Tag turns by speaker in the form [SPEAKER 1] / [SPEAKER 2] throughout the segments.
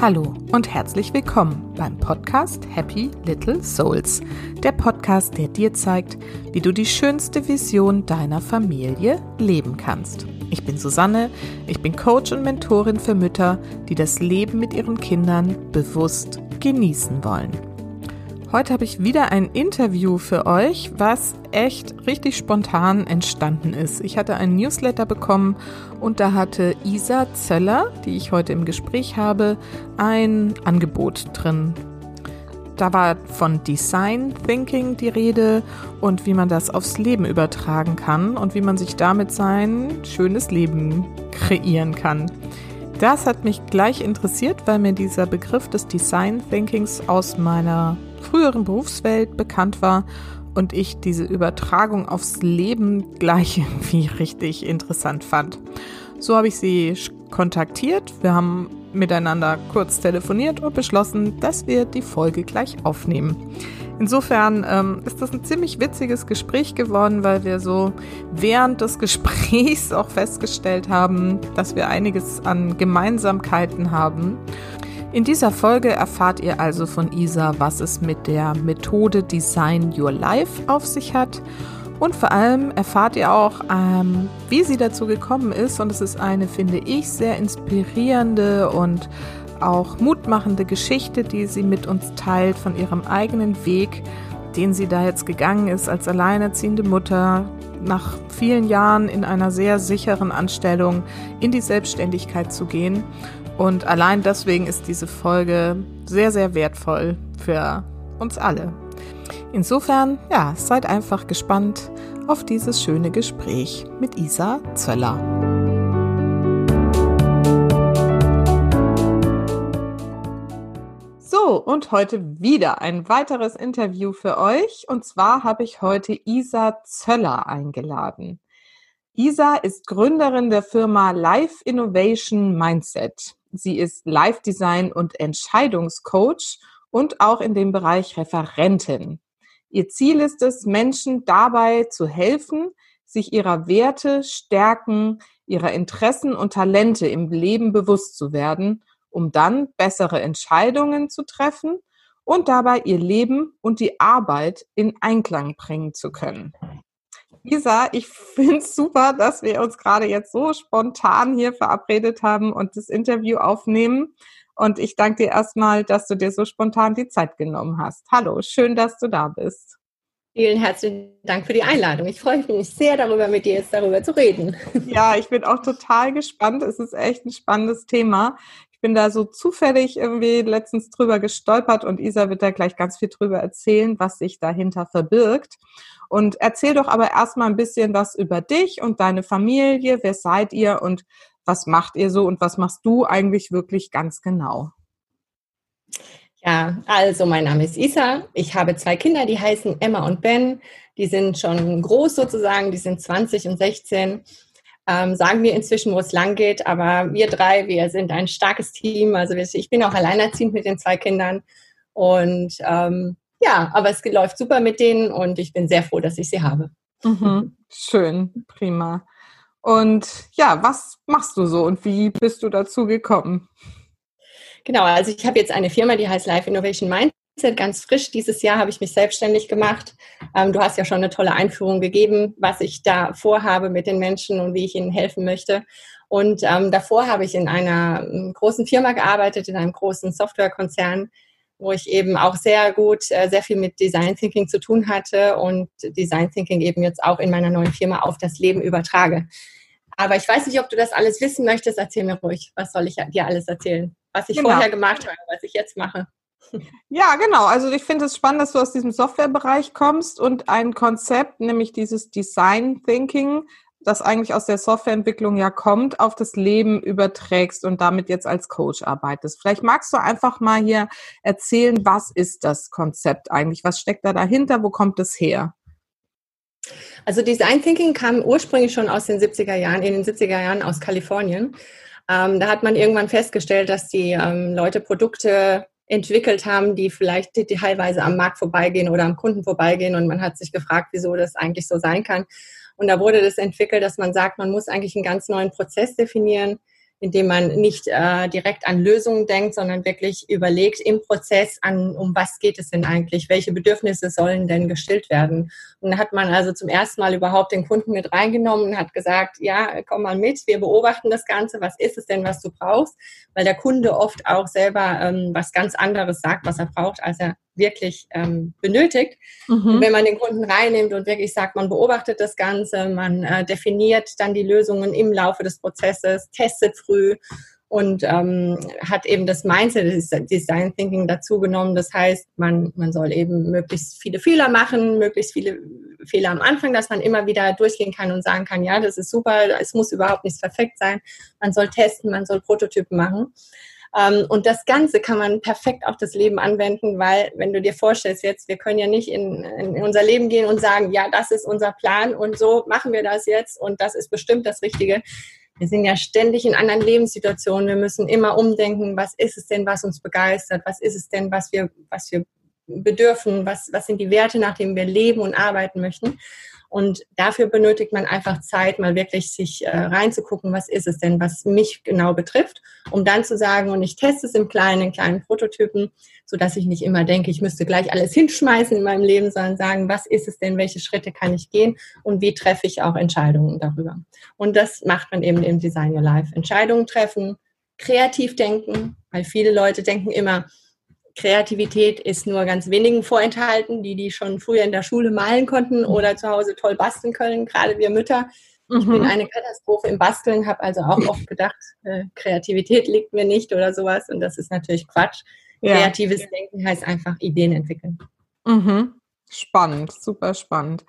[SPEAKER 1] Hallo und herzlich willkommen beim Podcast Happy Little Souls. Der Podcast, der dir zeigt, wie du die schönste Vision deiner Familie leben kannst. Ich bin Susanne, ich bin Coach und Mentorin für Mütter, die das Leben mit ihren Kindern bewusst genießen wollen. Heute habe ich wieder ein Interview für euch, was echt richtig spontan entstanden ist. Ich hatte einen Newsletter bekommen und da hatte Isa Zöller, die ich heute im Gespräch habe, ein Angebot drin. Da war von Design Thinking die Rede und wie man das aufs Leben übertragen kann und wie man sich damit sein schönes Leben kreieren kann. Das hat mich gleich interessiert, weil mir dieser Begriff des Design Thinkings aus meiner früheren Berufswelt bekannt war und ich diese Übertragung aufs Leben gleich irgendwie richtig interessant fand. So habe ich sie kontaktiert. Wir haben miteinander kurz telefoniert und beschlossen, dass wir die Folge gleich aufnehmen. Insofern ähm, ist das ein ziemlich witziges Gespräch geworden, weil wir so während des Gesprächs auch festgestellt haben, dass wir einiges an Gemeinsamkeiten haben. In dieser Folge erfahrt ihr also von Isa, was es mit der Methode Design Your Life auf sich hat. Und vor allem erfahrt ihr auch, ähm, wie sie dazu gekommen ist. Und es ist eine, finde ich, sehr inspirierende und auch mutmachende Geschichte, die sie mit uns teilt von ihrem eigenen Weg, den sie da jetzt gegangen ist als alleinerziehende Mutter, nach vielen Jahren in einer sehr sicheren Anstellung in die Selbstständigkeit zu gehen und allein deswegen ist diese Folge sehr, sehr wertvoll für uns alle. Insofern, ja, seid einfach gespannt auf dieses schöne Gespräch mit Isa Zöller. So, und heute wieder ein weiteres Interview für euch. Und zwar habe ich heute Isa Zöller eingeladen. Isa ist Gründerin der Firma Life Innovation Mindset. Sie ist Live-Design und Entscheidungscoach und auch in dem Bereich Referentin. Ihr Ziel ist es, Menschen dabei zu helfen, sich ihrer Werte, Stärken, ihrer Interessen und Talente im Leben bewusst zu werden, um dann bessere Entscheidungen zu treffen und dabei ihr Leben und die Arbeit in Einklang bringen zu können. Lisa, ich finde es super, dass wir uns gerade jetzt so spontan hier verabredet haben und das Interview aufnehmen. Und ich danke dir erstmal, dass du dir so spontan die Zeit genommen hast. Hallo, schön, dass du da bist.
[SPEAKER 2] Vielen herzlichen Dank für die Einladung. Ich freue mich sehr darüber, mit dir jetzt darüber zu reden.
[SPEAKER 1] Ja, ich bin auch total gespannt. Es ist echt ein spannendes Thema. Bin da so zufällig irgendwie letztens drüber gestolpert und Isa wird da gleich ganz viel drüber erzählen, was sich dahinter verbirgt. Und erzähl doch aber erstmal ein bisschen was über dich und deine Familie. Wer seid ihr und was macht ihr so und was machst du eigentlich wirklich ganz genau?
[SPEAKER 2] Ja, also mein Name ist Isa. Ich habe zwei Kinder, die heißen Emma und Ben. Die sind schon groß sozusagen, die sind 20 und 16. Ähm, sagen wir inzwischen, wo es lang geht, aber wir drei, wir sind ein starkes Team. Also ich bin auch alleinerziehend mit den zwei Kindern und ähm, ja, aber es läuft super mit denen und ich bin sehr froh, dass ich sie habe.
[SPEAKER 1] Mhm. Schön, prima. Und ja, was machst du so und wie bist du dazu gekommen?
[SPEAKER 2] Genau, also ich habe jetzt eine Firma, die heißt Life Innovation Mindset, ganz frisch. Dieses Jahr habe ich mich selbstständig gemacht. Ähm, du hast ja schon eine tolle Einführung gegeben, was ich da vorhabe mit den Menschen und wie ich ihnen helfen möchte. Und ähm, davor habe ich in einer ähm, großen Firma gearbeitet, in einem großen Softwarekonzern, wo ich eben auch sehr gut, äh, sehr viel mit Design Thinking zu tun hatte und Design Thinking eben jetzt auch in meiner neuen Firma auf das Leben übertrage. Aber ich weiß nicht, ob du das alles wissen möchtest. Erzähl mir ruhig. Was soll ich dir alles erzählen? Was ich genau. vorher gemacht habe, was ich jetzt mache.
[SPEAKER 1] Ja, genau. Also ich finde es spannend, dass du aus diesem Softwarebereich kommst und ein Konzept, nämlich dieses Design Thinking, das eigentlich aus der Softwareentwicklung ja kommt, auf das Leben überträgst und damit jetzt als Coach arbeitest. Vielleicht magst du einfach mal hier erzählen, was ist das Konzept eigentlich? Was steckt da dahinter? Wo kommt es her?
[SPEAKER 2] Also Design Thinking kam ursprünglich schon aus den 70er Jahren, in den 70er Jahren aus Kalifornien. Ähm, da hat man irgendwann festgestellt, dass die ähm, Leute Produkte entwickelt haben, die vielleicht teilweise am Markt vorbeigehen oder am Kunden vorbeigehen. Und man hat sich gefragt, wieso das eigentlich so sein kann. Und da wurde das entwickelt, dass man sagt, man muss eigentlich einen ganz neuen Prozess definieren, indem man nicht äh, direkt an Lösungen denkt, sondern wirklich überlegt im Prozess an, um was geht es denn eigentlich, welche Bedürfnisse sollen denn gestillt werden. Und da hat man also zum ersten Mal überhaupt den Kunden mit reingenommen und hat gesagt, ja, komm mal mit, wir beobachten das Ganze, was ist es denn, was du brauchst, weil der Kunde oft auch selber ähm, was ganz anderes sagt, was er braucht, als er wirklich ähm, benötigt. Mhm. wenn man den Kunden reinnimmt und wirklich sagt, man beobachtet das Ganze, man äh, definiert dann die Lösungen im Laufe des Prozesses, testet früh und ähm, hat eben das Mindset, das Design Thinking dazu genommen. Das heißt, man, man soll eben möglichst viele Fehler machen, möglichst viele Fehler am Anfang, dass man immer wieder durchgehen kann und sagen kann, ja, das ist super, es muss überhaupt nicht perfekt sein. Man soll testen, man soll Prototypen machen. Ähm, und das Ganze kann man perfekt auf das Leben anwenden, weil wenn du dir vorstellst jetzt, wir können ja nicht in, in unser Leben gehen und sagen, ja, das ist unser Plan und so machen wir das jetzt und das ist bestimmt das Richtige. Wir sind ja ständig in anderen Lebenssituationen. Wir müssen immer umdenken, was ist es denn, was uns begeistert? Was ist es denn, was wir, was wir bedürfen? Was, was sind die Werte, nach denen wir leben und arbeiten möchten? Und dafür benötigt man einfach Zeit, mal wirklich sich äh, reinzugucken, was ist es denn, was mich genau betrifft, um dann zu sagen, und ich teste es im Kleinen, in kleinen Prototypen, so dass ich nicht immer denke, ich müsste gleich alles hinschmeißen in meinem Leben, sondern sagen, was ist es denn, welche Schritte kann ich gehen und wie treffe ich auch Entscheidungen darüber. Und das macht man eben im Design Your Life. Entscheidungen treffen, kreativ denken, weil viele Leute denken immer, Kreativität ist nur ganz wenigen vorenthalten, die die schon früher in der Schule malen konnten oder zu Hause toll basteln können, gerade wir Mütter. Ich bin mhm. eine Katastrophe im Basteln, habe also auch oft gedacht, äh, Kreativität liegt mir nicht oder sowas und das ist natürlich Quatsch. Ja. Kreatives Denken heißt einfach Ideen entwickeln.
[SPEAKER 1] Mhm. Spannend, super spannend.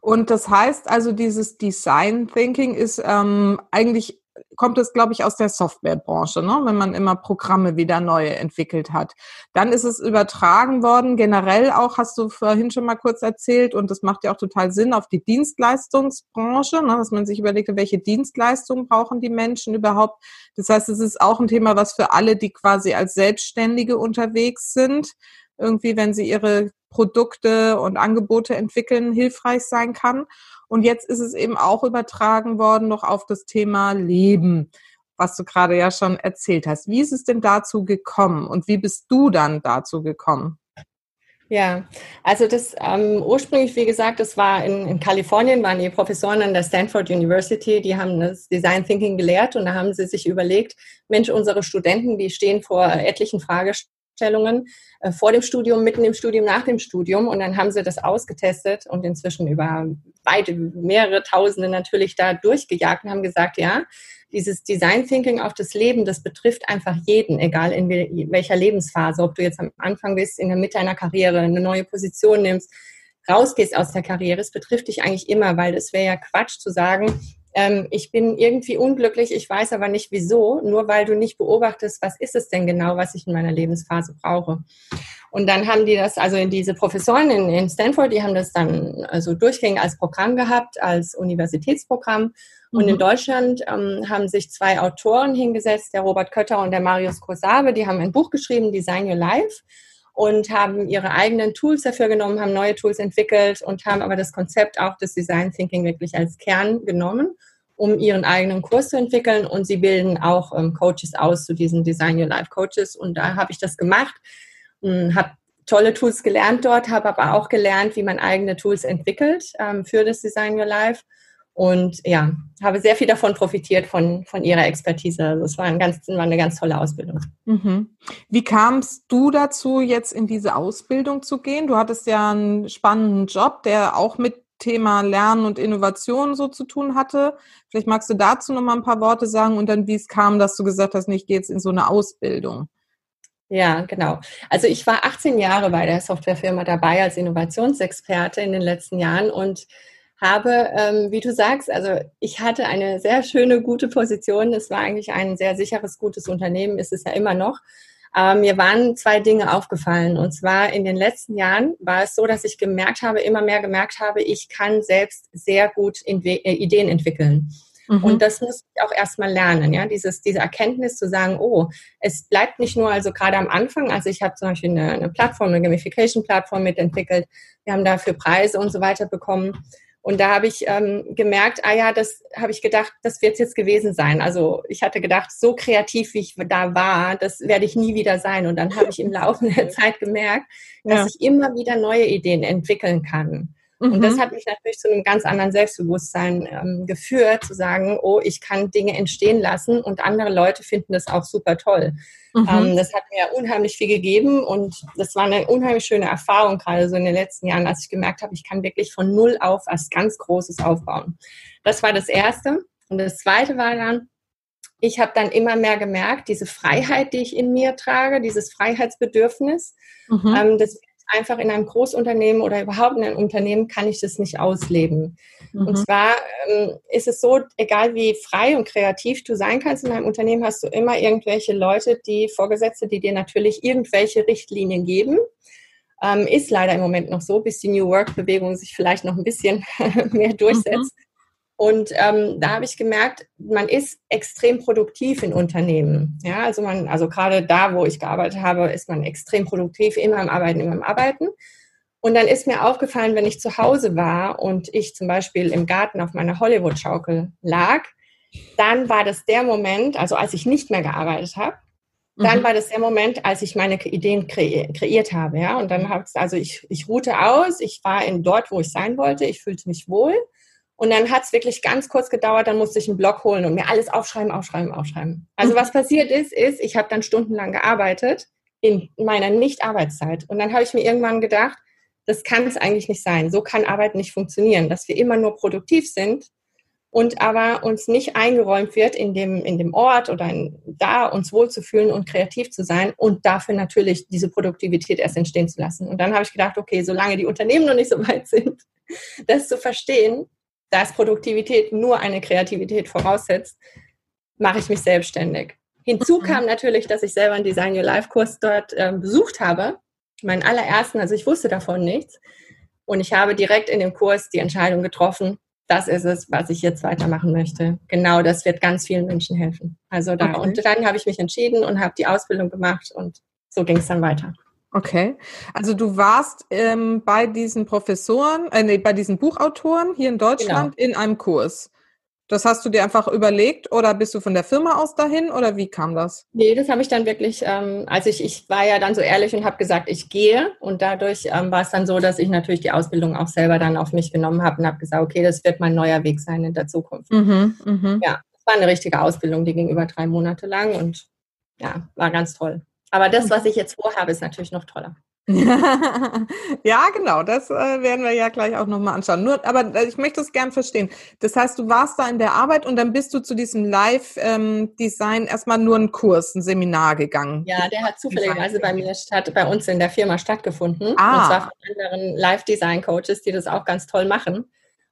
[SPEAKER 1] Und das heißt also, dieses Design Thinking ist ähm, eigentlich kommt es, glaube ich, aus der Softwarebranche, ne? wenn man immer Programme wieder neu entwickelt hat. Dann ist es übertragen worden, generell auch, hast du vorhin schon mal kurz erzählt, und das macht ja auch total Sinn, auf die Dienstleistungsbranche, ne? dass man sich überlegt, welche Dienstleistungen brauchen die Menschen überhaupt. Das heißt, es ist auch ein Thema, was für alle, die quasi als Selbstständige unterwegs sind, irgendwie, wenn sie ihre Produkte und Angebote entwickeln, hilfreich sein kann. Und jetzt ist es eben auch übertragen worden noch auf das Thema Leben, was du gerade ja schon erzählt hast. Wie ist es denn dazu gekommen und wie bist du dann dazu gekommen?
[SPEAKER 2] Ja, also das ähm, ursprünglich, wie gesagt, das war in, in Kalifornien, waren die Professoren an der Stanford University, die haben das Design Thinking gelehrt und da haben sie sich überlegt, Mensch, unsere Studenten, die stehen vor etlichen Fragestellungen Stellungen äh, vor dem Studium, mitten im Studium, nach dem Studium. Und dann haben sie das ausgetestet und inzwischen über weite, mehrere Tausende natürlich da durchgejagt und haben gesagt, ja, dieses Design Thinking auf das Leben, das betrifft einfach jeden, egal in welcher Lebensphase, ob du jetzt am Anfang bist, in der Mitte einer Karriere, eine neue Position nimmst, rausgehst aus der Karriere, es betrifft dich eigentlich immer, weil es wäre ja Quatsch zu sagen, ähm, ich bin irgendwie unglücklich, ich weiß aber nicht wieso, nur weil du nicht beobachtest, was ist es denn genau, was ich in meiner Lebensphase brauche. Und dann haben die das, also diese Professoren in, in Stanford, die haben das dann also durchgängig als Programm gehabt, als Universitätsprogramm. Und mhm. in Deutschland ähm, haben sich zwei Autoren hingesetzt, der Robert Kötter und der Marius Kosabe, die haben ein Buch geschrieben, Design Your Life und haben ihre eigenen Tools dafür genommen, haben neue Tools entwickelt und haben aber das Konzept auch des Design Thinking wirklich als Kern genommen, um ihren eigenen Kurs zu entwickeln. Und sie bilden auch ähm, Coaches aus zu diesen Design Your Life Coaches. Und da habe ich das gemacht, habe tolle Tools gelernt dort, habe aber auch gelernt, wie man eigene Tools entwickelt ähm, für das Design Your Life und ja, habe sehr viel davon profitiert von, von ihrer Expertise. Also es war, ein ganz, war eine ganz tolle Ausbildung.
[SPEAKER 1] Mhm. Wie kamst du dazu, jetzt in diese Ausbildung zu gehen? Du hattest ja einen spannenden Job, der auch mit Thema Lernen und Innovation so zu tun hatte. Vielleicht magst du dazu noch mal ein paar Worte sagen und dann, wie es kam, dass du gesagt hast, ich gehe in so eine Ausbildung.
[SPEAKER 2] Ja, genau. Also ich war 18 Jahre bei der Softwarefirma dabei als Innovationsexperte in den letzten Jahren und habe, ähm, wie du sagst, also ich hatte eine sehr schöne, gute Position. Es war eigentlich ein sehr sicheres, gutes Unternehmen, ist es ja immer noch. Aber mir waren zwei Dinge aufgefallen. Und zwar in den letzten Jahren war es so, dass ich gemerkt habe, immer mehr gemerkt habe, ich kann selbst sehr gut äh, Ideen entwickeln. Mhm. Und das muss ich auch erstmal lernen, ja, dieses, diese Erkenntnis zu sagen, oh, es bleibt nicht nur, also gerade am Anfang, also ich habe zum Beispiel eine, eine Plattform, eine Gamification-Plattform mitentwickelt, wir haben dafür Preise und so weiter bekommen. Und da habe ich ähm, gemerkt, ah ja, das habe ich gedacht, das wird es jetzt gewesen sein. Also ich hatte gedacht, so kreativ wie ich da war, das werde ich nie wieder sein. Und dann habe ich im Laufe der Zeit gemerkt, dass ja. ich immer wieder neue Ideen entwickeln kann. Mhm. Und das mhm. hat mich natürlich zu einem ganz anderen Selbstbewusstsein ähm, geführt, zu sagen, oh, ich kann Dinge entstehen lassen und andere Leute finden das auch super toll. Mhm. Ähm, das hat mir unheimlich viel gegeben und das war eine unheimlich schöne Erfahrung, gerade so in den letzten Jahren, als ich gemerkt habe, ich kann wirklich von Null auf was ganz Großes aufbauen. Das war das Erste. Und das Zweite war dann, ich habe dann immer mehr gemerkt, diese Freiheit, die ich in mir trage, dieses Freiheitsbedürfnis, mhm. ähm, das einfach in einem Großunternehmen oder überhaupt in einem Unternehmen kann ich das nicht ausleben. Mhm. Und zwar ähm, ist es so, egal wie frei und kreativ du sein kannst in einem Unternehmen, hast du immer irgendwelche Leute, die Vorgesetzte, die dir natürlich irgendwelche Richtlinien geben. Ähm, ist leider im Moment noch so, bis die New Work-Bewegung sich vielleicht noch ein bisschen mehr durchsetzt. Mhm. Und ähm, da habe ich gemerkt, man ist extrem produktiv in Unternehmen. Ja, also man, also gerade da, wo ich gearbeitet habe, ist man extrem produktiv, immer am Arbeiten, immer am Arbeiten. Und dann ist mir aufgefallen, wenn ich zu Hause war und ich zum Beispiel im Garten auf meiner Hollywood-Schaukel lag, dann war das der Moment, also als ich nicht mehr gearbeitet habe, dann mhm. war das der Moment, als ich meine Ideen kre kreiert habe. Ja? Und dann habe ich, also ich, ich ruhte aus, ich war in dort, wo ich sein wollte, ich fühlte mich wohl. Und dann hat es wirklich ganz kurz gedauert, dann musste ich einen Block holen und mir alles aufschreiben, aufschreiben, aufschreiben. Also was passiert ist, ist, ich habe dann stundenlang gearbeitet in meiner Nicht-Arbeitszeit. Und dann habe ich mir irgendwann gedacht, das kann es eigentlich nicht sein. So kann Arbeit nicht funktionieren, dass wir immer nur produktiv sind und aber uns nicht eingeräumt wird, in dem, in dem Ort oder in, da uns wohlzufühlen und kreativ zu sein und dafür natürlich diese Produktivität erst entstehen zu lassen. Und dann habe ich gedacht, okay, solange die Unternehmen noch nicht so weit sind, das zu verstehen, dass Produktivität nur eine Kreativität voraussetzt, mache ich mich selbstständig. Hinzu kam natürlich, dass ich selber einen Design Your Life Kurs dort äh, besucht habe, meinen allerersten, also ich wusste davon nichts. Und ich habe direkt in dem Kurs die Entscheidung getroffen, das ist es, was ich jetzt weitermachen möchte. Genau, das wird ganz vielen Menschen helfen. Also da. Okay. Und dann habe ich mich entschieden und habe die Ausbildung gemacht und so ging es dann weiter.
[SPEAKER 1] Okay, also du warst ähm, bei diesen Professoren, äh, nee, bei diesen Buchautoren hier in Deutschland genau. in einem Kurs. Das hast du dir einfach überlegt oder bist du von der Firma aus dahin oder wie kam das?
[SPEAKER 2] Nee, das habe ich dann wirklich, ähm, also ich, ich war ja dann so ehrlich und habe gesagt, ich gehe und dadurch ähm, war es dann so, dass ich natürlich die Ausbildung auch selber dann auf mich genommen habe und habe gesagt, okay, das wird mein neuer Weg sein in der Zukunft. Mhm, mh. Ja, es war eine richtige Ausbildung, die ging über drei Monate lang und ja, war ganz toll. Aber das, was ich jetzt vorhabe, ist natürlich noch toller.
[SPEAKER 1] ja, genau, das äh, werden wir ja gleich auch nochmal anschauen. Nur, aber äh, ich möchte es gern verstehen. Das heißt, du warst da in der Arbeit und dann bist du zu diesem Live-Design ähm, erstmal nur einen Kurs, ein Seminar gegangen.
[SPEAKER 2] Ja, der hat zufälligerweise bei mir statt, bei uns in der Firma stattgefunden. Ah. Und zwar von anderen Live-Design-Coaches, die das auch ganz toll machen.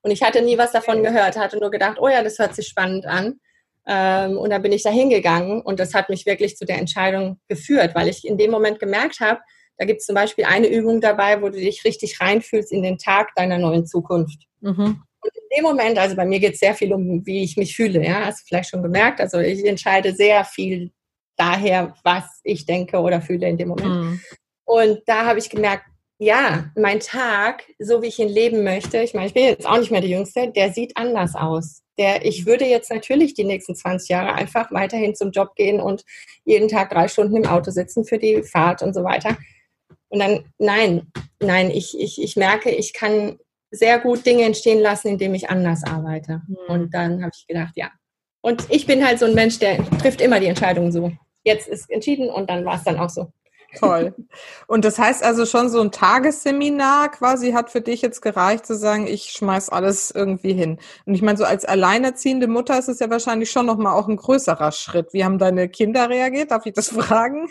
[SPEAKER 2] Und ich hatte nie was davon gehört, hatte nur gedacht, oh ja, das hört sich spannend an. Ähm, und da bin ich da hingegangen und das hat mich wirklich zu der Entscheidung geführt, weil ich in dem Moment gemerkt habe, da gibt es zum Beispiel eine Übung dabei, wo du dich richtig reinfühlst in den Tag deiner neuen Zukunft. Mhm. Und in dem Moment, also bei mir geht es sehr viel um, wie ich mich fühle, ja, hast du vielleicht schon gemerkt. Also ich entscheide sehr viel daher, was ich denke oder fühle in dem Moment. Mhm. Und da habe ich gemerkt, ja, mein Tag, so wie ich ihn leben möchte, ich meine, ich bin jetzt auch nicht mehr die Jüngste, der sieht anders aus. Der, ich würde jetzt natürlich die nächsten 20 Jahre einfach weiterhin zum Job gehen und jeden Tag drei Stunden im Auto sitzen für die Fahrt und so weiter. Und dann, nein, nein, ich, ich, ich merke, ich kann sehr gut Dinge entstehen lassen, indem ich anders arbeite. Mhm. Und dann habe ich gedacht, ja. Und ich bin halt so ein Mensch, der trifft immer die Entscheidung so. Jetzt ist entschieden und dann war es dann auch so.
[SPEAKER 1] Toll. Und das heißt also schon so ein Tagesseminar quasi hat für dich jetzt gereicht zu sagen, ich schmeiß alles irgendwie hin. Und ich meine, so als alleinerziehende Mutter ist es ja wahrscheinlich schon nochmal auch ein größerer Schritt. Wie haben deine Kinder reagiert? Darf ich das fragen?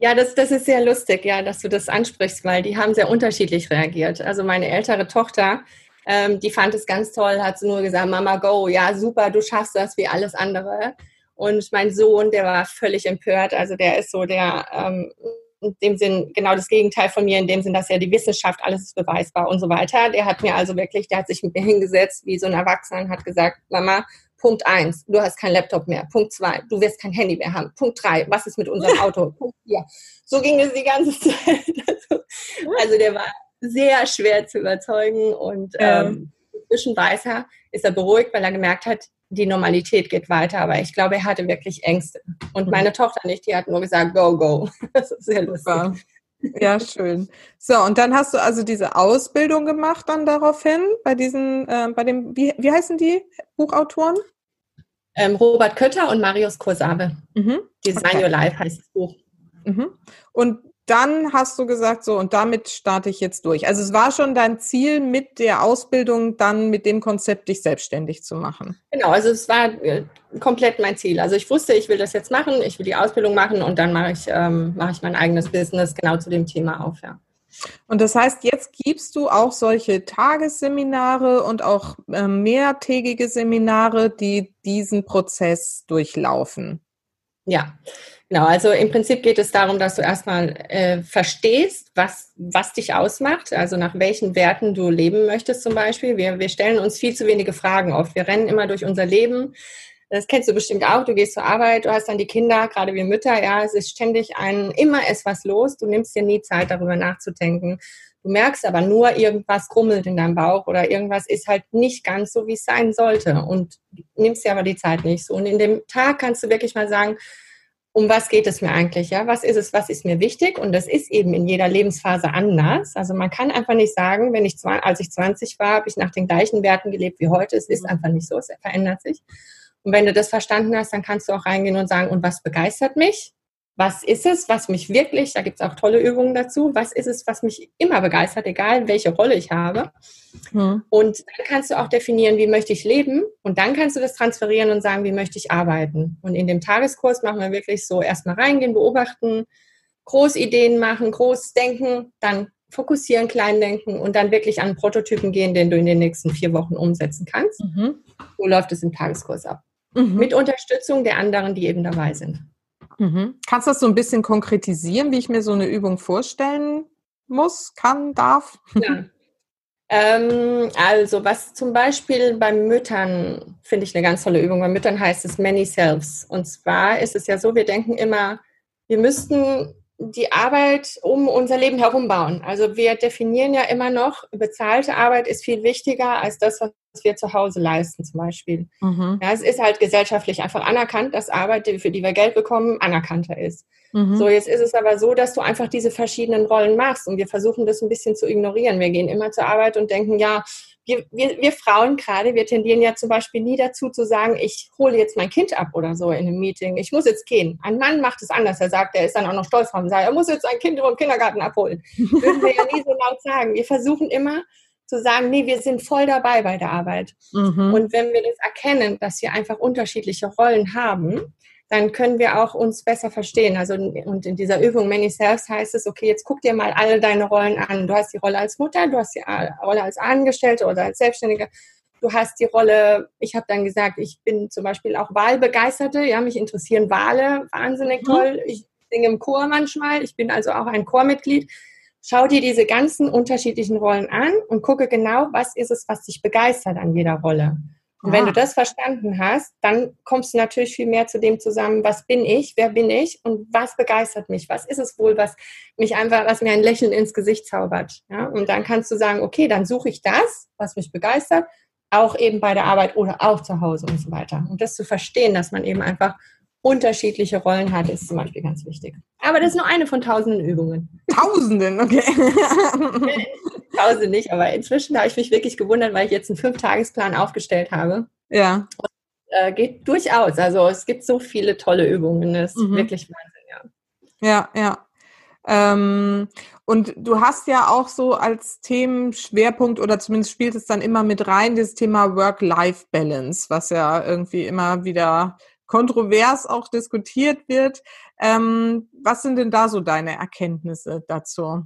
[SPEAKER 2] Ja, das, das ist sehr lustig, ja, dass du das ansprichst, weil die haben sehr unterschiedlich reagiert. Also meine ältere Tochter, ähm, die fand es ganz toll, hat nur gesagt, Mama, go, ja, super, du schaffst das wie alles andere. Und mein Sohn, der war völlig empört. Also der ist so der, ähm, in dem Sinn genau das Gegenteil von mir, in dem Sinn, dass ja die Wissenschaft, alles ist beweisbar und so weiter. Der hat mir also wirklich, der hat sich mit mir hingesetzt wie so ein Erwachsener und hat gesagt, Mama, Punkt eins, du hast kein Laptop mehr. Punkt zwei, du wirst kein Handy mehr haben. Punkt drei, was ist mit unserem Auto? Punkt vier. So ging es die ganze Zeit. Also, also der war sehr schwer zu überzeugen und ähm, inzwischen weiß er, ist er beruhigt, weil er gemerkt hat, die Normalität geht weiter. Aber ich glaube, er hatte wirklich Ängste. Und mhm. meine Tochter nicht, die hat nur gesagt, go, go. Das ist sehr lustig.
[SPEAKER 1] Ja, schön. So, und dann hast du also diese Ausbildung gemacht dann daraufhin bei diesen, äh, bei dem, wie, wie heißen die Buchautoren?
[SPEAKER 2] Ähm, Robert Kötter und Marius Kursabe. Mhm. Design okay. Your Life heißt das Buch.
[SPEAKER 1] Mhm. Und dann hast du gesagt, so, und damit starte ich jetzt durch. Also es war schon dein Ziel, mit der Ausbildung dann mit dem Konzept dich selbstständig zu machen.
[SPEAKER 2] Genau, also es war äh, komplett mein Ziel. Also ich wusste, ich will das jetzt machen, ich will die Ausbildung machen und dann mache ich, ähm, mache ich mein eigenes Business genau zu dem Thema auf, ja.
[SPEAKER 1] Und das heißt, jetzt gibst du auch solche Tagesseminare und auch äh, mehrtägige Seminare, die diesen Prozess durchlaufen.
[SPEAKER 2] Ja, genau. Also im Prinzip geht es darum, dass du erstmal äh, verstehst, was, was dich ausmacht, also nach welchen Werten du leben möchtest zum Beispiel. Wir, wir stellen uns viel zu wenige Fragen oft. Wir rennen immer durch unser Leben. Das kennst du bestimmt auch. Du gehst zur Arbeit, du hast dann die Kinder, gerade wir Mütter, ja, es ist ständig ein, immer ist was los. Du nimmst dir nie Zeit, darüber nachzudenken. Du merkst aber nur, irgendwas krummelt in deinem Bauch oder irgendwas ist halt nicht ganz so, wie es sein sollte und nimmst dir aber die Zeit nicht so. Und in dem Tag kannst du wirklich mal sagen, um was geht es mir eigentlich? Ja, was ist es, was ist mir wichtig? Und das ist eben in jeder Lebensphase anders. Also man kann einfach nicht sagen, wenn ich, als ich 20 war, habe ich nach den gleichen Werten gelebt wie heute. Es ist mhm. einfach nicht so, es verändert sich. Und wenn du das verstanden hast, dann kannst du auch reingehen und sagen, und was begeistert mich? Was ist es, was mich wirklich, da gibt es auch tolle Übungen dazu, was ist es, was mich immer begeistert, egal welche Rolle ich habe. Mhm. Und dann kannst du auch definieren, wie möchte ich leben und dann kannst du das transferieren und sagen, wie möchte ich arbeiten. Und in dem Tageskurs machen wir wirklich so erstmal reingehen, beobachten, Großideen machen, groß denken, dann fokussieren, klein denken und dann wirklich an Prototypen gehen, den du in den nächsten vier Wochen umsetzen kannst. Mhm. So läuft es im Tageskurs ab. Mhm. Mit Unterstützung der anderen, die eben dabei sind.
[SPEAKER 1] Mhm. Kannst du das so ein bisschen konkretisieren, wie ich mir so eine Übung vorstellen muss, kann, darf?
[SPEAKER 2] Ja. Ähm, also, was zum Beispiel bei Müttern finde ich eine ganz tolle Übung. Bei Müttern heißt es Many Selves. Und zwar ist es ja so, wir denken immer, wir müssten die Arbeit um unser Leben herum bauen. Also wir definieren ja immer noch, bezahlte Arbeit ist viel wichtiger als das, was wir zu Hause leisten zum Beispiel. Mhm. Ja, es ist halt gesellschaftlich einfach anerkannt, dass Arbeit, für die wir Geld bekommen, anerkannter ist. Mhm. So, jetzt ist es aber so, dass du einfach diese verschiedenen Rollen machst und wir versuchen das ein bisschen zu ignorieren. Wir gehen immer zur Arbeit und denken, ja, wir, wir, wir Frauen gerade, wir tendieren ja zum Beispiel nie dazu zu sagen, ich hole jetzt mein Kind ab oder so in einem Meeting. Ich muss jetzt gehen. Ein Mann macht es anders. Er sagt, er ist dann auch noch stolz drauf und sagt, er muss jetzt sein Kind vom Kindergarten abholen. Würden wir ja nie so laut sagen. Wir versuchen immer zu sagen, nee, wir sind voll dabei bei der Arbeit. Mhm. Und wenn wir das erkennen, dass wir einfach unterschiedliche Rollen haben, dann können wir auch uns besser verstehen. Also und in dieser Übung Many Selves heißt es, okay, jetzt guck dir mal alle deine Rollen an. Du hast die Rolle als Mutter, du hast die Rolle als Angestellte oder als Selbstständige. Du hast die Rolle, ich habe dann gesagt, ich bin zum Beispiel auch Wahlbegeisterte, ja, mich interessieren Wale wahnsinnig mhm. toll. Ich singe im Chor manchmal, ich bin also auch ein Chormitglied. Schau dir diese ganzen unterschiedlichen Rollen an und gucke genau, was ist es, was dich begeistert an jeder Rolle. Und wenn du das verstanden hast, dann kommst du natürlich viel mehr zu dem zusammen, was bin ich, wer bin ich und was begeistert mich, was ist es wohl, was mich einfach, was mir ein Lächeln ins Gesicht zaubert. Ja? Und dann kannst du sagen, okay, dann suche ich das, was mich begeistert, auch eben bei der Arbeit oder auch zu Hause und so weiter. Und das zu verstehen, dass man eben einfach unterschiedliche Rollen hat, ist zum Beispiel ganz wichtig. Aber das ist nur eine von tausenden Übungen.
[SPEAKER 1] Tausenden, okay.
[SPEAKER 2] Tausende nicht, aber inzwischen habe ich mich wirklich gewundert, weil ich jetzt einen Fünf-Tagesplan aufgestellt habe.
[SPEAKER 1] Ja.
[SPEAKER 2] Und, äh, geht durchaus. Also es gibt so viele tolle Übungen. Das ist mhm. wirklich Wahnsinn,
[SPEAKER 1] ja. Ja, ja. Ähm, und du hast ja auch so als Themenschwerpunkt oder zumindest spielt es dann immer mit rein, das Thema Work-Life-Balance, was ja irgendwie immer wieder kontrovers auch diskutiert wird. Ähm, was sind denn da so deine Erkenntnisse dazu?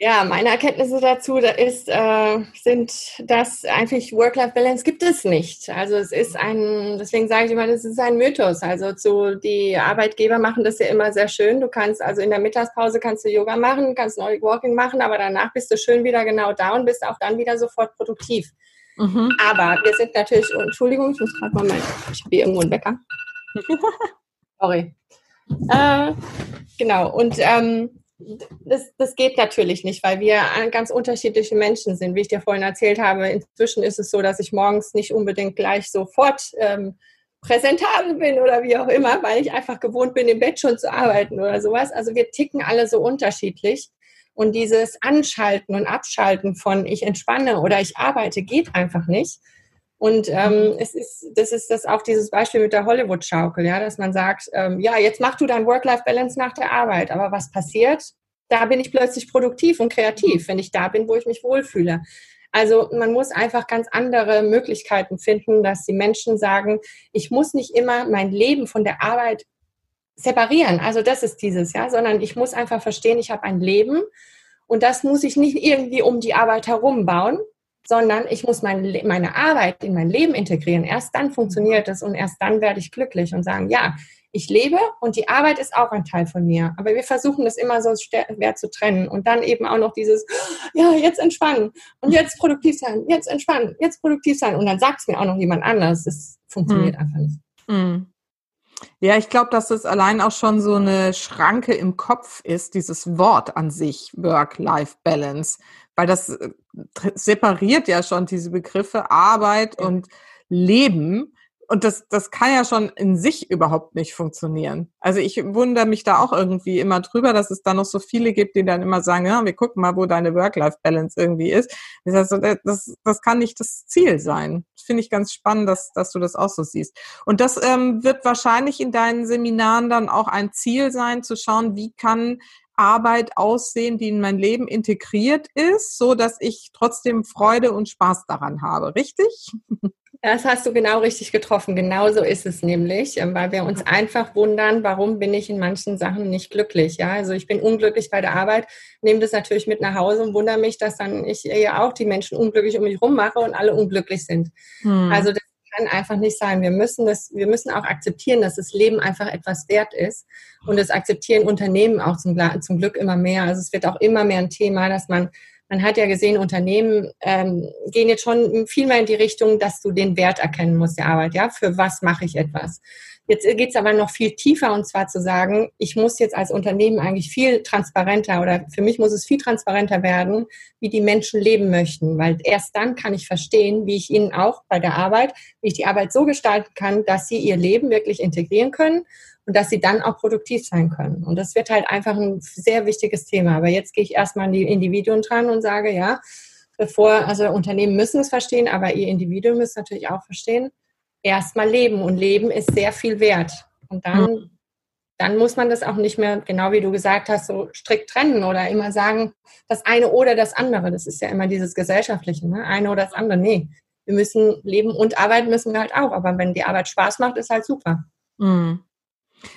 [SPEAKER 2] Ja, meine Erkenntnisse dazu ist, äh, sind, dass eigentlich Work-Life-Balance gibt es nicht. Also es ist ein, deswegen sage ich immer, das ist ein Mythos. Also zu, die Arbeitgeber machen das ja immer sehr schön. Du kannst also in der Mittagspause kannst du Yoga machen, kannst Nordic Walking machen, aber danach bist du schön wieder genau da und bist auch dann wieder sofort produktiv. Mhm. Aber wir sind natürlich, oh, Entschuldigung, ich muss gerade mal mein, ich habe hier irgendwo einen Wecker. Sorry. Äh, genau, und ähm, das, das geht natürlich nicht, weil wir ganz unterschiedliche Menschen sind. Wie ich dir vorhin erzählt habe, inzwischen ist es so, dass ich morgens nicht unbedingt gleich sofort ähm, präsentabel bin oder wie auch immer, weil ich einfach gewohnt bin, im Bett schon zu arbeiten oder sowas. Also wir ticken alle so unterschiedlich. Und dieses Anschalten und Abschalten von ich entspanne oder ich arbeite geht einfach nicht. Und ähm, mhm. es ist, das ist das auch dieses Beispiel mit der Hollywood-Schaukel, ja, dass man sagt, ähm, ja, jetzt mach du dein Work-Life-Balance nach der Arbeit. Aber was passiert? Da bin ich plötzlich produktiv und kreativ, wenn ich da bin, wo ich mich wohlfühle. Also man muss einfach ganz andere Möglichkeiten finden, dass die Menschen sagen, ich muss nicht immer mein Leben von der Arbeit separieren. Also das ist dieses, ja, sondern ich muss einfach verstehen, ich habe ein Leben und das muss ich nicht irgendwie um die Arbeit herum bauen, sondern ich muss meine, meine Arbeit in mein Leben integrieren. Erst dann funktioniert es und erst dann werde ich glücklich und sagen, ja, ich lebe und die Arbeit ist auch ein Teil von mir. Aber wir versuchen das immer so schwer zu trennen und dann eben auch noch dieses, ja, jetzt entspannen und jetzt produktiv sein, jetzt entspannen, jetzt produktiv sein und dann sagt es mir auch noch jemand anders. Das funktioniert hm. einfach nicht. Hm.
[SPEAKER 1] Ja, ich glaube, dass es allein auch schon so eine Schranke im Kopf ist, dieses Wort an sich, Work-Life-Balance, weil das äh, separiert ja schon diese Begriffe Arbeit und Leben. Und das, das kann ja schon in sich überhaupt nicht funktionieren. Also ich wundere mich da auch irgendwie immer drüber, dass es da noch so viele gibt, die dann immer sagen, ja, wir gucken mal, wo deine Work-Life-Balance irgendwie ist. Das, das, das kann nicht das Ziel sein. Finde ich ganz spannend, dass, dass du das auch so siehst. Und das ähm, wird wahrscheinlich in deinen Seminaren dann auch ein Ziel sein, zu schauen, wie kann Arbeit aussehen, die in mein Leben integriert ist, so dass ich trotzdem Freude und Spaß daran habe. Richtig?
[SPEAKER 2] Das hast du genau richtig getroffen. Genauso ist es nämlich, ähm, weil wir uns einfach wundern, warum bin ich in manchen Sachen nicht glücklich. Ja, also ich bin unglücklich bei der Arbeit, nehme das natürlich mit nach Hause und wundere mich, dass dann ich ja auch die Menschen unglücklich um mich rum mache und alle unglücklich sind. Hm. Also das kann einfach nicht sein. Wir müssen das, wir müssen auch akzeptieren, dass das Leben einfach etwas wert ist. Und das akzeptieren Unternehmen auch zum, zum Glück immer mehr. Also es wird auch immer mehr ein Thema, dass man man hat ja gesehen, Unternehmen ähm, gehen jetzt schon viel mehr in die Richtung, dass du den Wert erkennen musst der Arbeit. Ja, für was mache ich etwas? Jetzt geht es aber noch viel tiefer und zwar zu sagen, ich muss jetzt als Unternehmen eigentlich viel transparenter oder für mich muss es viel transparenter werden, wie die Menschen leben möchten, weil erst dann kann ich verstehen, wie ich ihnen auch bei der Arbeit, wie ich die Arbeit so gestalten kann, dass sie ihr Leben wirklich integrieren können und dass sie dann auch produktiv sein können. Und das wird halt einfach ein sehr wichtiges Thema. Aber jetzt gehe ich erstmal an die Individuen dran und sage, ja, bevor, also Unternehmen müssen es verstehen, aber ihr Individuum müsst natürlich auch verstehen, erstmal leben. Und Leben ist sehr viel wert. Und dann, mhm. dann muss man das auch nicht mehr, genau wie du gesagt hast, so strikt trennen oder immer sagen, das eine oder das andere. Das ist ja immer dieses Gesellschaftliche, ne? eine oder das andere. Nee, wir müssen leben und arbeiten müssen wir halt auch. Aber wenn die Arbeit Spaß macht, ist halt super. Mhm.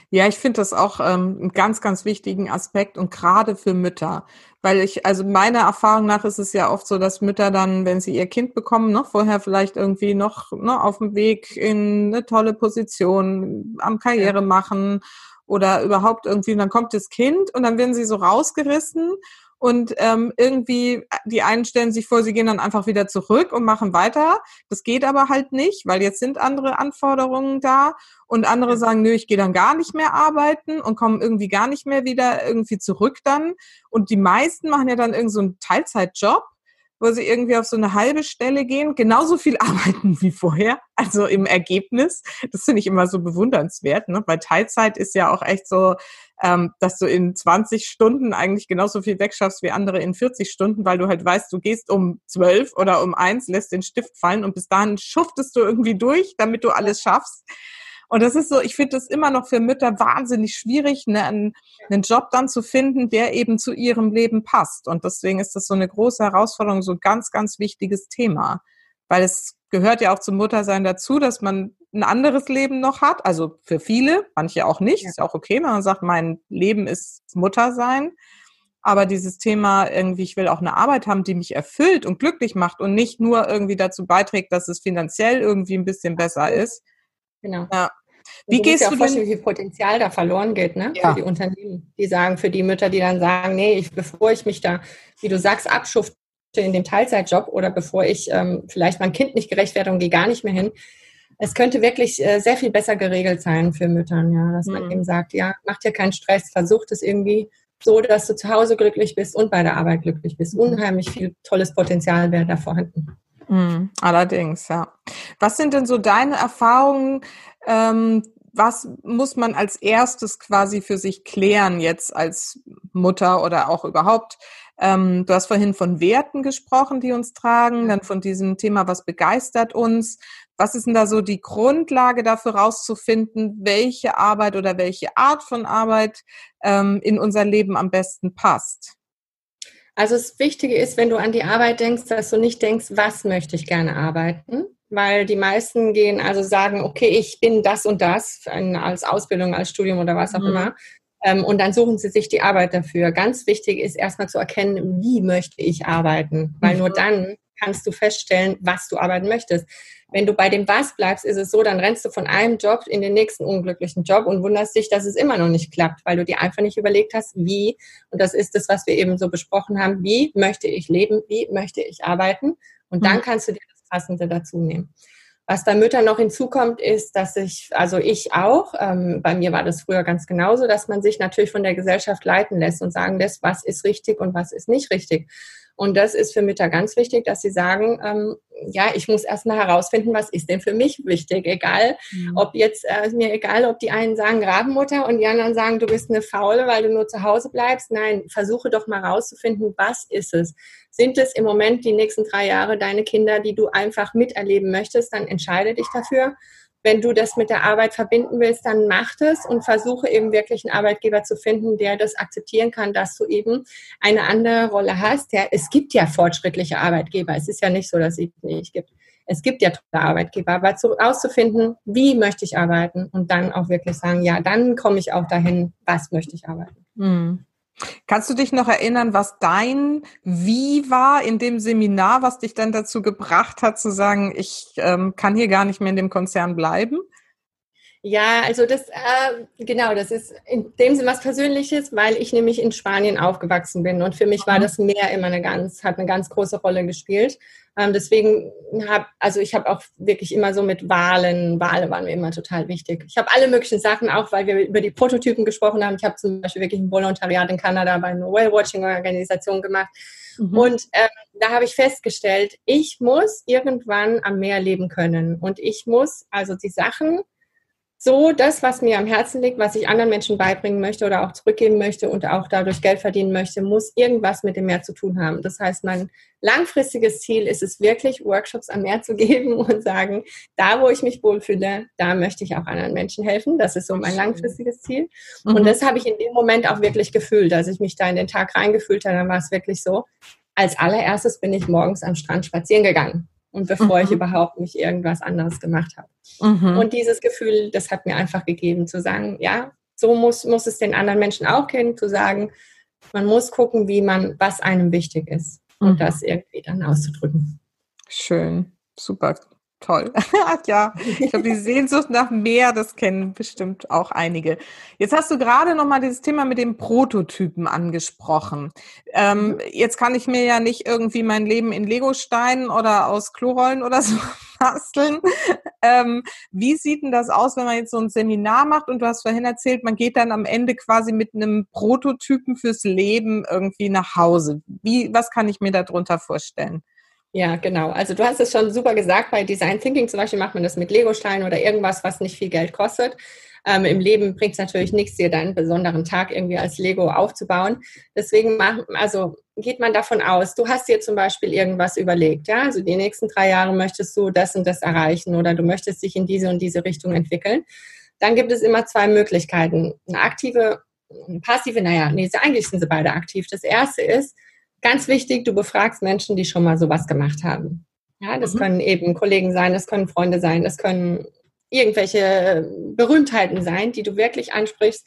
[SPEAKER 1] Ja, ich finde das auch ähm, einen ganz, ganz wichtigen Aspekt und gerade für Mütter. Weil ich, also meiner Erfahrung nach ist es ja oft so, dass Mütter dann, wenn sie ihr Kind bekommen, noch vorher vielleicht irgendwie noch ne, auf dem Weg in eine tolle Position am Karriere machen oder überhaupt irgendwie, dann kommt das Kind und dann werden sie so rausgerissen und ähm, irgendwie, die einen stellen sich vor, sie gehen dann einfach wieder zurück und machen weiter. Das geht aber halt nicht, weil jetzt sind andere Anforderungen da. Und andere sagen, nö, ich gehe dann gar nicht mehr arbeiten und kommen irgendwie gar nicht mehr wieder irgendwie zurück dann. Und die meisten machen ja dann irgend so einen Teilzeitjob wo sie irgendwie auf so eine halbe Stelle gehen, genauso viel arbeiten wie vorher, also im Ergebnis. Das finde ich immer so bewundernswert. Ne? Bei Teilzeit ist ja auch echt so, ähm, dass du in 20 Stunden eigentlich genauso viel wegschaffst wie andere in 40 Stunden, weil du halt weißt, du gehst um 12 oder um 1, lässt den Stift fallen und bis dahin schuftest du irgendwie durch, damit du alles schaffst. Und das ist so, ich finde das immer noch für Mütter wahnsinnig schwierig, ne, einen, einen Job dann zu finden, der eben zu ihrem Leben passt. Und deswegen ist das so eine große Herausforderung, so ein ganz, ganz wichtiges Thema. Weil es gehört ja auch zum Muttersein dazu, dass man ein anderes Leben noch hat. Also für viele, manche auch nicht. Ja. Ist auch okay, wenn man sagt, mein Leben ist Muttersein. Aber dieses Thema irgendwie, ich will auch eine Arbeit haben, die mich erfüllt und glücklich macht und nicht nur irgendwie dazu beiträgt, dass es finanziell irgendwie ein bisschen besser ist,
[SPEAKER 2] Genau. Ja. Wie gehst ja du denn? wie viel Potenzial da verloren geht, ne? Ja. Für die Unternehmen. Die sagen, für die Mütter, die dann sagen, nee, ich, bevor ich mich da, wie du sagst, abschufte in dem Teilzeitjob oder bevor ich ähm, vielleicht mein Kind nicht gerecht werde und gehe gar nicht mehr hin. Es könnte wirklich äh, sehr viel besser geregelt sein für Müttern, ja, dass man mhm. eben sagt, ja, macht dir keinen Stress, versucht es irgendwie so dass du zu Hause glücklich bist und bei der Arbeit glücklich bist. Unheimlich viel tolles Potenzial wäre da vorhanden.
[SPEAKER 1] Mhm, allerdings, ja. Was sind denn so deine Erfahrungen? Ähm, was muss man als erstes quasi für sich klären jetzt als Mutter oder auch überhaupt? Ähm, du hast vorhin von Werten gesprochen, die uns tragen, dann von diesem Thema, was begeistert uns. Was ist denn da so die Grundlage dafür rauszufinden, welche Arbeit oder welche Art von Arbeit ähm, in unser Leben am besten passt?
[SPEAKER 2] Also das Wichtige ist, wenn du an die Arbeit denkst, dass du nicht denkst, was möchte ich gerne arbeiten, weil die meisten gehen also sagen, okay, ich bin das und das als Ausbildung, als Studium oder was auch mhm. immer. Ähm, und dann suchen sie sich die Arbeit dafür. Ganz wichtig ist erstmal zu erkennen, wie möchte ich arbeiten, weil mhm. nur dann kannst du feststellen, was du arbeiten möchtest. Wenn du bei dem Was bleibst, ist es so, dann rennst du von einem Job in den nächsten unglücklichen Job und wunderst dich, dass es immer noch nicht klappt, weil du dir einfach nicht überlegt hast, wie, und das ist das, was wir eben so besprochen haben, wie möchte ich leben, wie möchte ich arbeiten, und dann mhm. kannst du dir Passende dazu nehmen. Was bei Müttern noch hinzukommt, ist, dass ich, also ich auch, ähm, bei mir war das früher ganz genauso, dass man sich natürlich von der Gesellschaft leiten lässt und sagen lässt, was ist richtig und was ist nicht richtig. Und das ist für Mütter ganz wichtig, dass sie sagen, ähm, ja, ich muss erstmal herausfinden, was ist denn für mich wichtig. Egal, mhm. ob jetzt, äh, mir egal, ob die einen sagen Rabenmutter und die anderen sagen, du bist eine Faule, weil du nur zu Hause bleibst. Nein, versuche doch mal herauszufinden, was ist es. Sind es im Moment die nächsten drei Jahre deine Kinder, die du einfach miterleben möchtest, dann entscheide dich dafür wenn du das mit der Arbeit verbinden willst, dann mach das und versuche eben wirklich einen Arbeitgeber zu finden, der das akzeptieren kann, dass du eben eine andere Rolle hast. Ja, es gibt ja fortschrittliche Arbeitgeber. Es ist ja nicht so, dass es nicht gibt. Es gibt ja tolle Arbeitgeber, aber zu, auszufinden, wie möchte ich arbeiten und dann auch wirklich sagen, ja, dann komme ich auch dahin, was möchte ich arbeiten. Mhm.
[SPEAKER 1] Kannst du dich noch erinnern, was dein Wie war in dem Seminar, was dich dann dazu gebracht hat, zu sagen, ich ähm, kann hier gar nicht mehr in dem Konzern bleiben?
[SPEAKER 2] Ja, also das, äh, genau, das ist in dem Sinne was Persönliches, weil ich nämlich in Spanien aufgewachsen bin und für mich war das Meer immer eine ganz, hat eine ganz große Rolle gespielt. Ähm, deswegen habe, also ich habe auch wirklich immer so mit Wahlen, Wale waren mir immer total wichtig. Ich habe alle möglichen Sachen, auch weil wir über die Prototypen gesprochen haben. Ich habe zum Beispiel wirklich ein Volontariat in Kanada bei einer Whale-Watching-Organisation gemacht. Mhm. Und ähm, da habe ich festgestellt, ich muss irgendwann am Meer leben können. Und ich muss also die Sachen, so das, was mir am Herzen liegt, was ich anderen Menschen beibringen möchte oder auch zurückgeben möchte und auch dadurch Geld verdienen möchte, muss irgendwas mit dem Meer zu tun haben. Das heißt, mein langfristiges Ziel ist es wirklich, Workshops am Meer zu geben und sagen, da, wo ich mich wohlfühle, da möchte ich auch anderen Menschen helfen. Das ist so mein langfristiges Ziel. Mhm. Und das habe ich in dem Moment auch wirklich gefühlt, als ich mich da in den Tag reingefühlt habe, dann war es wirklich so. Als allererstes bin ich morgens am Strand spazieren gegangen und bevor mhm. ich überhaupt nicht irgendwas anderes gemacht habe. Mhm. Und dieses Gefühl, das hat mir einfach gegeben, zu sagen, ja, so muss, muss es den anderen Menschen auch kennen, zu sagen, man muss gucken, wie man, was einem wichtig ist und mhm. das irgendwie dann auszudrücken.
[SPEAKER 1] Schön, super. Toll. ja, ich glaube, die Sehnsucht nach mehr, das kennen bestimmt auch einige. Jetzt hast du gerade noch mal dieses Thema mit dem Prototypen angesprochen. Ähm, jetzt kann ich mir ja nicht irgendwie mein Leben in Legosteinen oder aus Klorollen oder so basteln. Ähm, wie sieht denn das aus, wenn man jetzt so ein Seminar macht und du hast vorhin erzählt, man geht dann am Ende quasi mit einem Prototypen fürs Leben irgendwie nach Hause. Wie, was kann ich mir darunter vorstellen?
[SPEAKER 2] Ja, genau. Also du hast es schon super gesagt, bei Design Thinking zum Beispiel macht man das mit Lego-Steinen oder irgendwas, was nicht viel Geld kostet. Ähm, Im Leben bringt es natürlich nichts, dir deinen besonderen Tag irgendwie als Lego aufzubauen. Deswegen mach, also geht man davon aus, du hast dir zum Beispiel irgendwas überlegt, ja, also die nächsten drei Jahre möchtest du das und das erreichen oder du möchtest dich in diese und diese Richtung entwickeln. Dann gibt es immer zwei Möglichkeiten. Eine aktive, eine passive, naja, nee, eigentlich sind sie beide aktiv. Das erste ist, Ganz wichtig, du befragst Menschen, die schon mal sowas gemacht haben. Ja, das mhm. können eben Kollegen sein, das können Freunde sein, das können irgendwelche Berühmtheiten sein, die du wirklich ansprichst.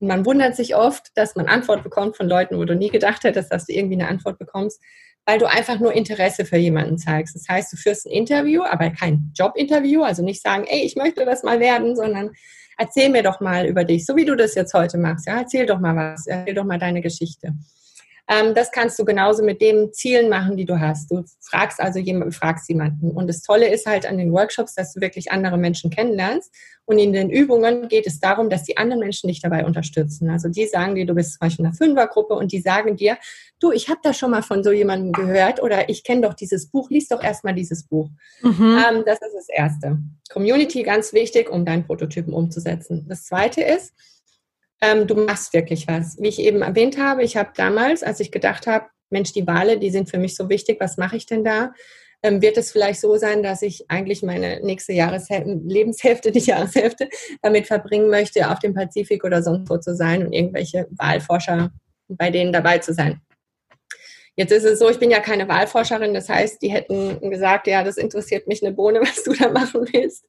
[SPEAKER 2] Und man wundert sich oft, dass man Antwort bekommt von Leuten, wo du nie gedacht hättest, dass du irgendwie eine Antwort bekommst, weil du einfach nur Interesse für jemanden zeigst. Das heißt, du führst ein Interview, aber kein Jobinterview, also nicht sagen, ey, ich möchte das mal werden, sondern erzähl mir doch mal über dich, so wie du das jetzt heute machst. Ja, erzähl doch mal was, erzähl doch mal deine Geschichte. Ähm, das kannst du genauso mit den Zielen machen, die du hast. Du fragst also jemanden, fragst jemanden. Und das Tolle ist halt an den Workshops, dass du wirklich andere Menschen kennenlernst. Und in den Übungen geht es darum, dass die anderen Menschen dich dabei unterstützen. Also die sagen dir, du bist zum Beispiel in einer Fünfergruppe und die sagen dir, du, ich habe da schon mal von so jemandem gehört oder ich kenne doch dieses Buch, lies doch erstmal dieses Buch. Mhm. Ähm, das ist das Erste. Community ganz wichtig, um deinen Prototypen umzusetzen. Das Zweite ist, ähm, du machst wirklich was. Wie ich eben erwähnt habe, ich habe damals, als ich gedacht habe, Mensch, die Wale, die sind für mich so wichtig, was mache ich denn da? Ähm, wird es vielleicht so sein, dass ich eigentlich meine nächste Jahreshälfte, Lebenshälfte, die Jahreshälfte, damit verbringen möchte, auf dem Pazifik oder sonst wo zu sein und irgendwelche Wahlforscher bei denen dabei zu sein. Jetzt ist es so, ich bin ja keine Wahlforscherin, das heißt, die hätten gesagt, ja, das interessiert mich eine Bohne, was du da machen willst.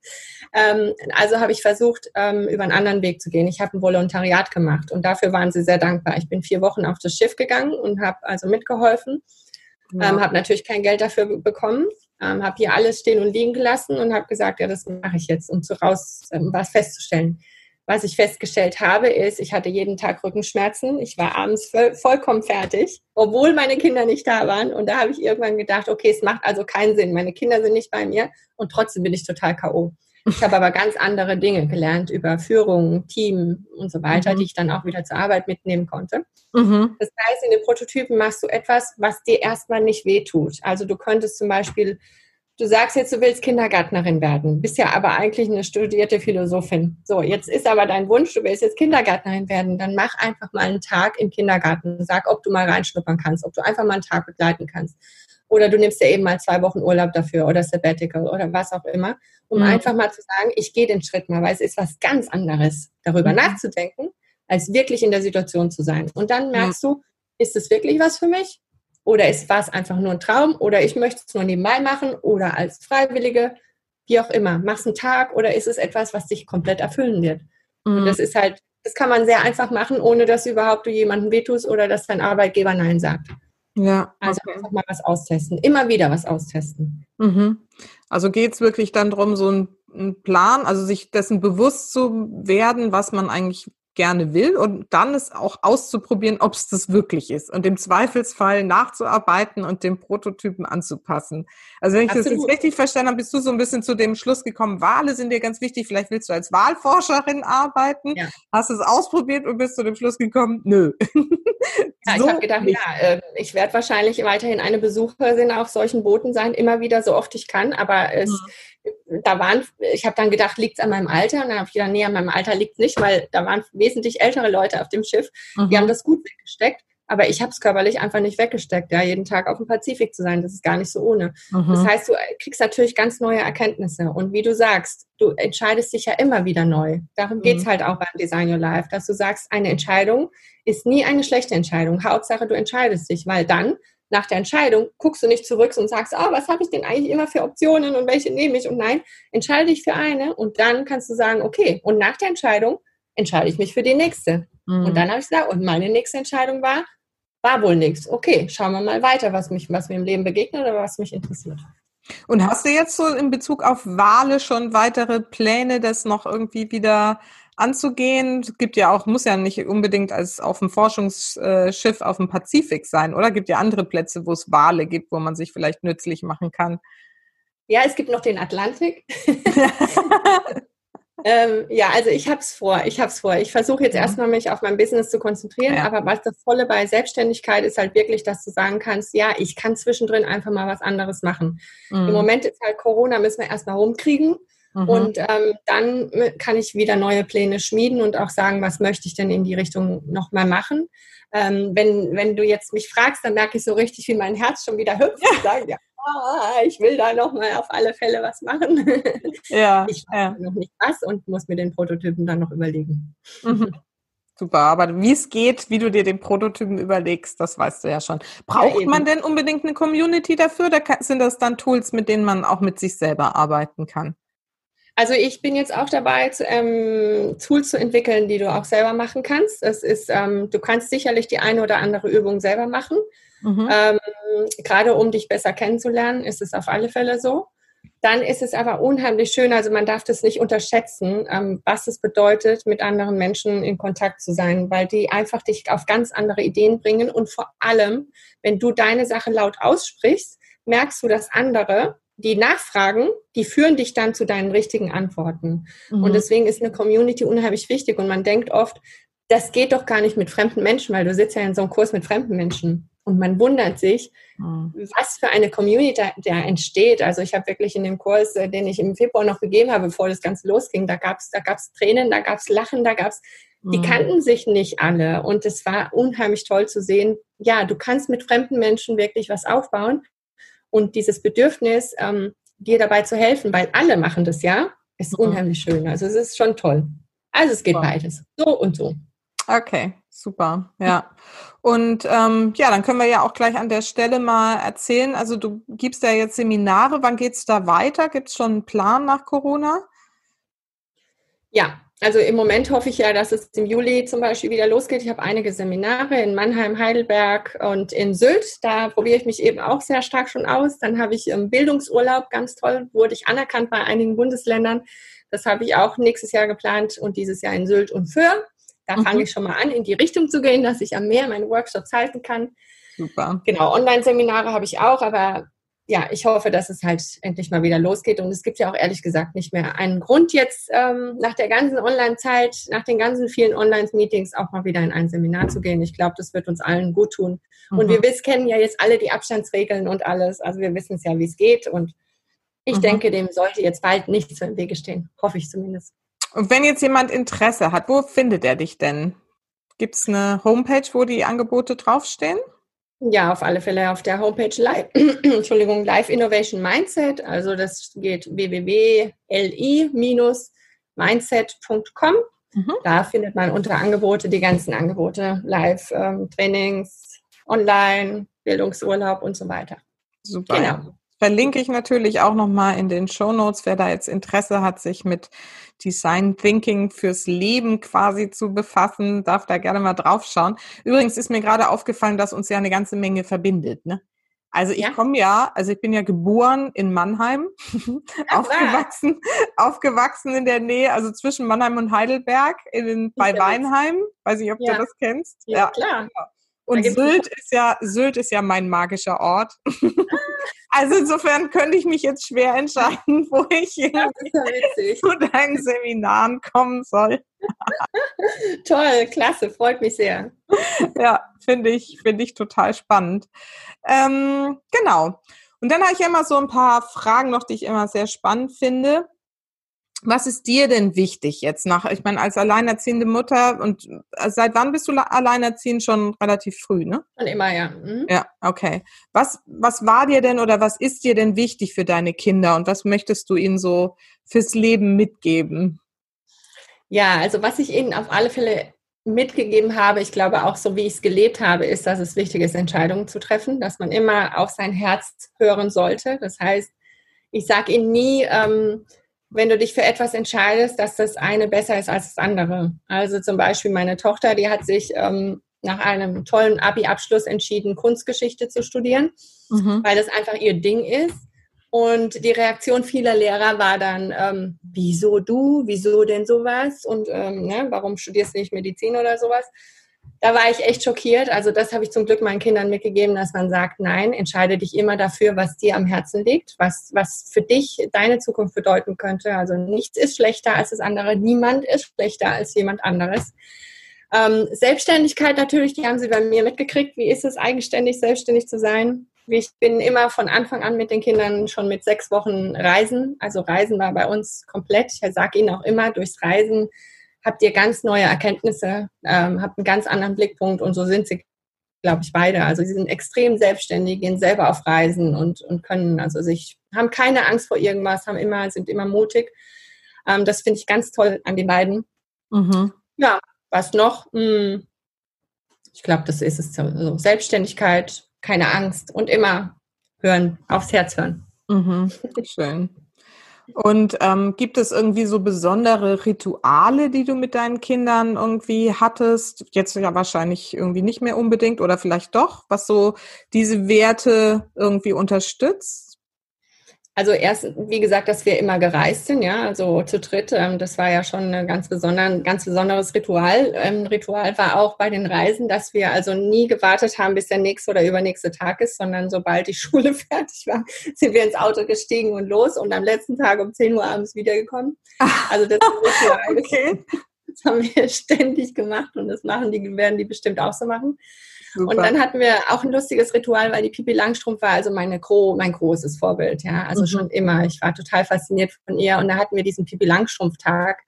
[SPEAKER 2] Ähm, also habe ich versucht, ähm, über einen anderen Weg zu gehen. Ich habe ein Volontariat gemacht und dafür waren sie sehr dankbar. Ich bin vier Wochen auf das Schiff gegangen und habe also mitgeholfen, ja. ähm, habe natürlich kein Geld dafür bekommen, ähm, habe hier alles stehen und liegen gelassen und habe gesagt, ja, das mache ich jetzt, um zu raus ähm, was festzustellen. Was ich festgestellt habe, ist, ich hatte jeden Tag Rückenschmerzen. Ich war abends voll, vollkommen fertig, obwohl meine Kinder nicht da waren. Und da habe ich irgendwann gedacht, okay, es macht also keinen Sinn. Meine Kinder sind nicht bei mir und trotzdem bin ich total K.O. Ich habe aber ganz andere Dinge gelernt über Führung, Team und so weiter, mhm. die ich dann auch wieder zur Arbeit mitnehmen konnte. Mhm. Das heißt, in den Prototypen machst du etwas, was dir erstmal nicht wehtut. Also du könntest zum Beispiel Du sagst jetzt, du willst Kindergärtnerin werden, bist ja aber eigentlich eine studierte Philosophin. So, jetzt ist aber dein Wunsch, du willst jetzt Kindergärtnerin werden, dann mach einfach mal einen Tag im Kindergarten. Sag, ob du mal reinschnuppern kannst, ob du einfach mal einen Tag begleiten kannst. Oder du nimmst dir eben mal zwei Wochen Urlaub dafür oder Sabbatical oder was auch immer, um mhm. einfach mal zu sagen, ich gehe den Schritt mal, weil es ist was ganz anderes, darüber mhm. nachzudenken, als wirklich in der Situation zu sein. Und dann merkst mhm. du, ist es wirklich was für mich? Oder ist was einfach nur ein Traum? Oder ich möchte es nur nebenbei machen oder als Freiwillige, wie auch immer. Machst einen Tag oder ist es etwas, was dich komplett erfüllen wird? Mhm. Und das ist halt, das kann man sehr einfach machen, ohne dass überhaupt du jemandem wehtust oder dass dein Arbeitgeber Nein sagt. Ja. Also okay. einfach mal was austesten. Immer wieder was austesten.
[SPEAKER 1] Mhm. Also geht es wirklich dann darum, so einen Plan, also sich dessen bewusst zu werden, was man eigentlich gerne will und dann es auch auszuprobieren, ob es das wirklich ist und im Zweifelsfall nachzuarbeiten und den Prototypen anzupassen. Also wenn ich Absolut. das jetzt richtig verstanden habe, bist du so ein bisschen zu dem Schluss gekommen, Wale sind dir ganz wichtig, vielleicht willst du als Wahlforscherin arbeiten, ja. hast es ausprobiert und bist zu dem Schluss gekommen, nö.
[SPEAKER 2] Ja, so ich habe gedacht, nicht. ja, äh, ich werde wahrscheinlich weiterhin eine Besucherin auf solchen Booten sein, immer wieder so oft ich kann, aber es mhm da waren, ich habe dann gedacht, liegt es an meinem Alter? Und dann habe ich gedacht, nee, an meinem Alter liegt es nicht, weil da waren wesentlich ältere Leute auf dem Schiff, mhm. die haben das gut weggesteckt. Aber ich habe es körperlich einfach nicht weggesteckt, ja, jeden Tag auf dem Pazifik zu sein. Das ist gar nicht so ohne. Mhm. Das heißt, du kriegst natürlich ganz neue Erkenntnisse. Und wie du sagst, du entscheidest dich ja immer wieder neu. Darum mhm. geht's halt auch beim Design Your Life, dass du sagst, eine Entscheidung ist nie eine schlechte Entscheidung. Hauptsache, du entscheidest dich, weil dann nach der Entscheidung guckst du nicht zurück und sagst, ah, was habe ich denn eigentlich immer für Optionen und welche nehme ich? Und nein, entscheide dich für eine und dann kannst du sagen, okay, und nach der Entscheidung entscheide ich mich für die nächste. Mhm. Und dann habe ich gesagt, und meine nächste Entscheidung war, war wohl nichts. Okay, schauen wir mal weiter, was, mich, was mir im Leben begegnet oder was mich interessiert.
[SPEAKER 1] Und hast du jetzt so in Bezug auf Wale schon weitere Pläne, das noch irgendwie wieder anzugehen. Es gibt ja auch, muss ja nicht unbedingt als auf dem Forschungsschiff auf dem Pazifik sein, oder? Es gibt ja andere Plätze, wo es Wale gibt, wo man sich vielleicht nützlich machen kann.
[SPEAKER 2] Ja, es gibt noch den Atlantik. ähm, ja, also ich habe es vor. Ich habe es vor. Ich versuche jetzt ja. erstmal mich auf mein Business zu konzentrieren, ja. aber was das Volle bei Selbstständigkeit ist halt wirklich, dass du sagen kannst, ja, ich kann zwischendrin einfach mal was anderes machen. Mhm. Im Moment ist halt Corona, müssen wir erstmal rumkriegen. Mhm. Und ähm, dann kann ich wieder neue Pläne schmieden und auch sagen, was möchte ich denn in die Richtung nochmal machen. Ähm, wenn, wenn du jetzt mich fragst, dann merke ich so richtig, wie mein Herz schon wieder hüpft und sage, ja, ah, ich will da nochmal auf alle Fälle was machen. Ja, ich weiß ja. noch nicht was und muss mir den Prototypen dann noch überlegen.
[SPEAKER 1] Mhm. Super, aber wie es geht, wie du dir den Prototypen überlegst, das weißt du ja schon. Braucht ja, man denn unbedingt eine Community dafür oder sind das dann Tools, mit denen man auch mit sich selber arbeiten kann?
[SPEAKER 2] Also ich bin jetzt auch dabei, zu, ähm, Tools zu entwickeln, die du auch selber machen kannst. Das ist, ähm, du kannst sicherlich die eine oder andere Übung selber machen. Mhm. Ähm, gerade um dich besser kennenzulernen, ist es auf alle Fälle so. dann ist es aber unheimlich schön. Also man darf das nicht unterschätzen, ähm, was es bedeutet, mit anderen Menschen in Kontakt zu sein, weil die einfach dich auf ganz andere Ideen bringen. Und vor allem, wenn du deine Sache laut aussprichst, merkst du, dass andere, die nachfragen, die führen dich dann zu deinen richtigen Antworten. Mhm. Und deswegen ist eine Community unheimlich wichtig. Und man denkt oft, das geht doch gar nicht mit fremden Menschen, weil du sitzt ja in so einem Kurs mit fremden Menschen. Und man wundert sich, mhm. was für eine Community da, entsteht. Also ich habe wirklich in dem Kurs, äh, den ich im Februar noch gegeben habe, bevor das Ganze losging, da gab es da gab's Tränen, da gab es Lachen, da gab es, mhm. die kannten sich nicht alle. Und es war unheimlich toll zu sehen, ja, du kannst mit fremden Menschen wirklich was aufbauen. Und dieses Bedürfnis, ähm, dir dabei zu helfen, weil alle machen das ja, ist mhm. unheimlich schön. Also es ist schon toll. Also es geht wow. beides. So und so.
[SPEAKER 1] Okay, super. Ja. Und ähm, ja, dann können wir ja auch gleich an der Stelle mal erzählen. Also du gibst ja jetzt Seminare. Wann geht es da weiter? Gibt es schon einen Plan nach Corona?
[SPEAKER 2] Ja, also im Moment hoffe ich ja, dass es im Juli zum Beispiel wieder losgeht. Ich habe einige Seminare in Mannheim, Heidelberg und in Sylt. Da probiere ich mich eben auch sehr stark schon aus. Dann habe ich im Bildungsurlaub, ganz toll, wurde ich anerkannt bei einigen Bundesländern. Das habe ich auch nächstes Jahr geplant und dieses Jahr in Sylt und Föhr. Da mhm. fange ich schon mal an, in die Richtung zu gehen, dass ich am Meer meine Workshops halten kann. Super. Genau, Online-Seminare habe ich auch, aber ja, ich hoffe, dass es halt endlich mal wieder losgeht. Und es gibt ja auch ehrlich gesagt nicht mehr einen Grund jetzt ähm, nach der ganzen Online-Zeit, nach den ganzen vielen Online-Meetings auch mal wieder in ein Seminar zu gehen. Ich glaube, das wird uns allen gut tun. Mhm. Und wir wissen, kennen ja jetzt alle die Abstandsregeln und alles. Also wir wissen es ja, wie es geht. Und ich mhm. denke, dem sollte jetzt bald nichts im Wege stehen. Hoffe ich zumindest.
[SPEAKER 1] Und wenn jetzt jemand Interesse hat, wo findet er dich denn? Gibt es eine Homepage, wo die Angebote draufstehen?
[SPEAKER 2] Ja, auf alle Fälle auf der Homepage Live, Entschuldigung, Live Innovation Mindset. Also das geht www.li-mindset.com. Mhm. Da findet man unter Angebote die ganzen Angebote, Live-Trainings, ähm, Online, Bildungsurlaub und so weiter.
[SPEAKER 1] Super. Genau verlinke ich natürlich auch nochmal in den Show Notes, wer da jetzt Interesse hat, sich mit Design Thinking fürs Leben quasi zu befassen, darf da gerne mal drauf schauen. Übrigens ist mir gerade aufgefallen, dass uns ja eine ganze Menge verbindet, ne? Also ich ja. komme ja, also ich bin ja geboren in Mannheim, aufgewachsen, aufgewachsen in der Nähe, also zwischen Mannheim und Heidelberg in, bei Weinheim. Weiß ich, ob ja. du das kennst.
[SPEAKER 2] Ja, ja. klar.
[SPEAKER 1] Und Sylt ist ja, Sylt ist ja mein magischer Ort. Also insofern könnte ich mich jetzt schwer entscheiden, wo ich ja zu deinen Seminaren kommen soll.
[SPEAKER 2] Toll, klasse, freut mich sehr.
[SPEAKER 1] Ja, finde ich, finde ich total spannend. Ähm, genau. Und dann habe ich immer so ein paar Fragen noch, die ich immer sehr spannend finde. Was ist dir denn wichtig jetzt nach, ich meine, als alleinerziehende Mutter und äh, seit wann bist du alleinerziehend? Schon relativ früh, ne?
[SPEAKER 2] Schon immer, ja. Mhm.
[SPEAKER 1] Ja, okay. Was, was war dir denn oder was ist dir denn wichtig für deine Kinder und was möchtest du ihnen so fürs Leben mitgeben?
[SPEAKER 2] Ja, also was ich ihnen auf alle Fälle mitgegeben habe, ich glaube auch so wie ich es gelebt habe, ist, dass es wichtig ist, Entscheidungen zu treffen, dass man immer auf sein Herz hören sollte. Das heißt, ich sage ihnen nie, ähm, wenn du dich für etwas entscheidest, dass das eine besser ist als das andere. Also zum Beispiel meine Tochter, die hat sich ähm, nach einem tollen Abi-Abschluss entschieden, Kunstgeschichte zu studieren, mhm. weil das einfach ihr Ding ist. Und die Reaktion vieler Lehrer war dann, ähm, wieso du, wieso denn sowas und ähm, ne, warum studierst du nicht Medizin oder sowas? Da war ich echt schockiert. Also das habe ich zum Glück meinen Kindern mitgegeben, dass man sagt, nein, entscheide dich immer dafür, was dir am Herzen liegt, was, was für dich deine Zukunft bedeuten könnte. Also nichts ist schlechter als das andere, niemand ist schlechter als jemand anderes. Ähm, Selbstständigkeit natürlich, die haben sie bei mir mitgekriegt. Wie ist es eigenständig, selbstständig zu sein? Ich bin immer von Anfang an mit den Kindern schon mit sechs Wochen reisen. Also Reisen war bei uns komplett. Ich sage ihnen auch immer, durchs Reisen habt ihr ganz neue Erkenntnisse, ähm, habt einen ganz anderen Blickpunkt und so sind sie, glaube ich, beide. Also sie sind extrem selbstständig, gehen selber auf Reisen und, und können also sich, haben keine Angst vor irgendwas, haben immer, sind immer mutig. Ähm, das finde ich ganz toll an den beiden. Mhm. Ja, was noch? Hm, ich glaube, das ist es. Also Selbstständigkeit, keine Angst und immer hören, aufs Herz hören.
[SPEAKER 1] Mhm. Schön. Und ähm, gibt es irgendwie so besondere Rituale, die du mit deinen Kindern irgendwie hattest? Jetzt ja wahrscheinlich irgendwie nicht mehr unbedingt oder vielleicht doch, was so diese Werte irgendwie unterstützt?
[SPEAKER 2] Also erst, wie gesagt, dass wir immer gereist sind, ja, also zu dritt. Ähm, das war ja schon ein ganz, besonder, ganz besonderes Ritual. Ähm, Ritual war auch bei den Reisen, dass wir also nie gewartet haben, bis der nächste oder übernächste Tag ist, sondern sobald die Schule fertig war, sind wir ins Auto gestiegen und los und am letzten Tag um 10 Uhr abends wiedergekommen. Also das ist Ritual. okay. Das haben wir ständig gemacht und das machen die, werden die bestimmt auch so machen. Super. Und dann hatten wir auch ein lustiges Ritual, weil die Pipi Langstrumpf war also meine Gro mein großes Vorbild, ja, also mhm. schon immer. Ich war total fasziniert von ihr und da hatten wir diesen Pipi Langstrumpf Tag.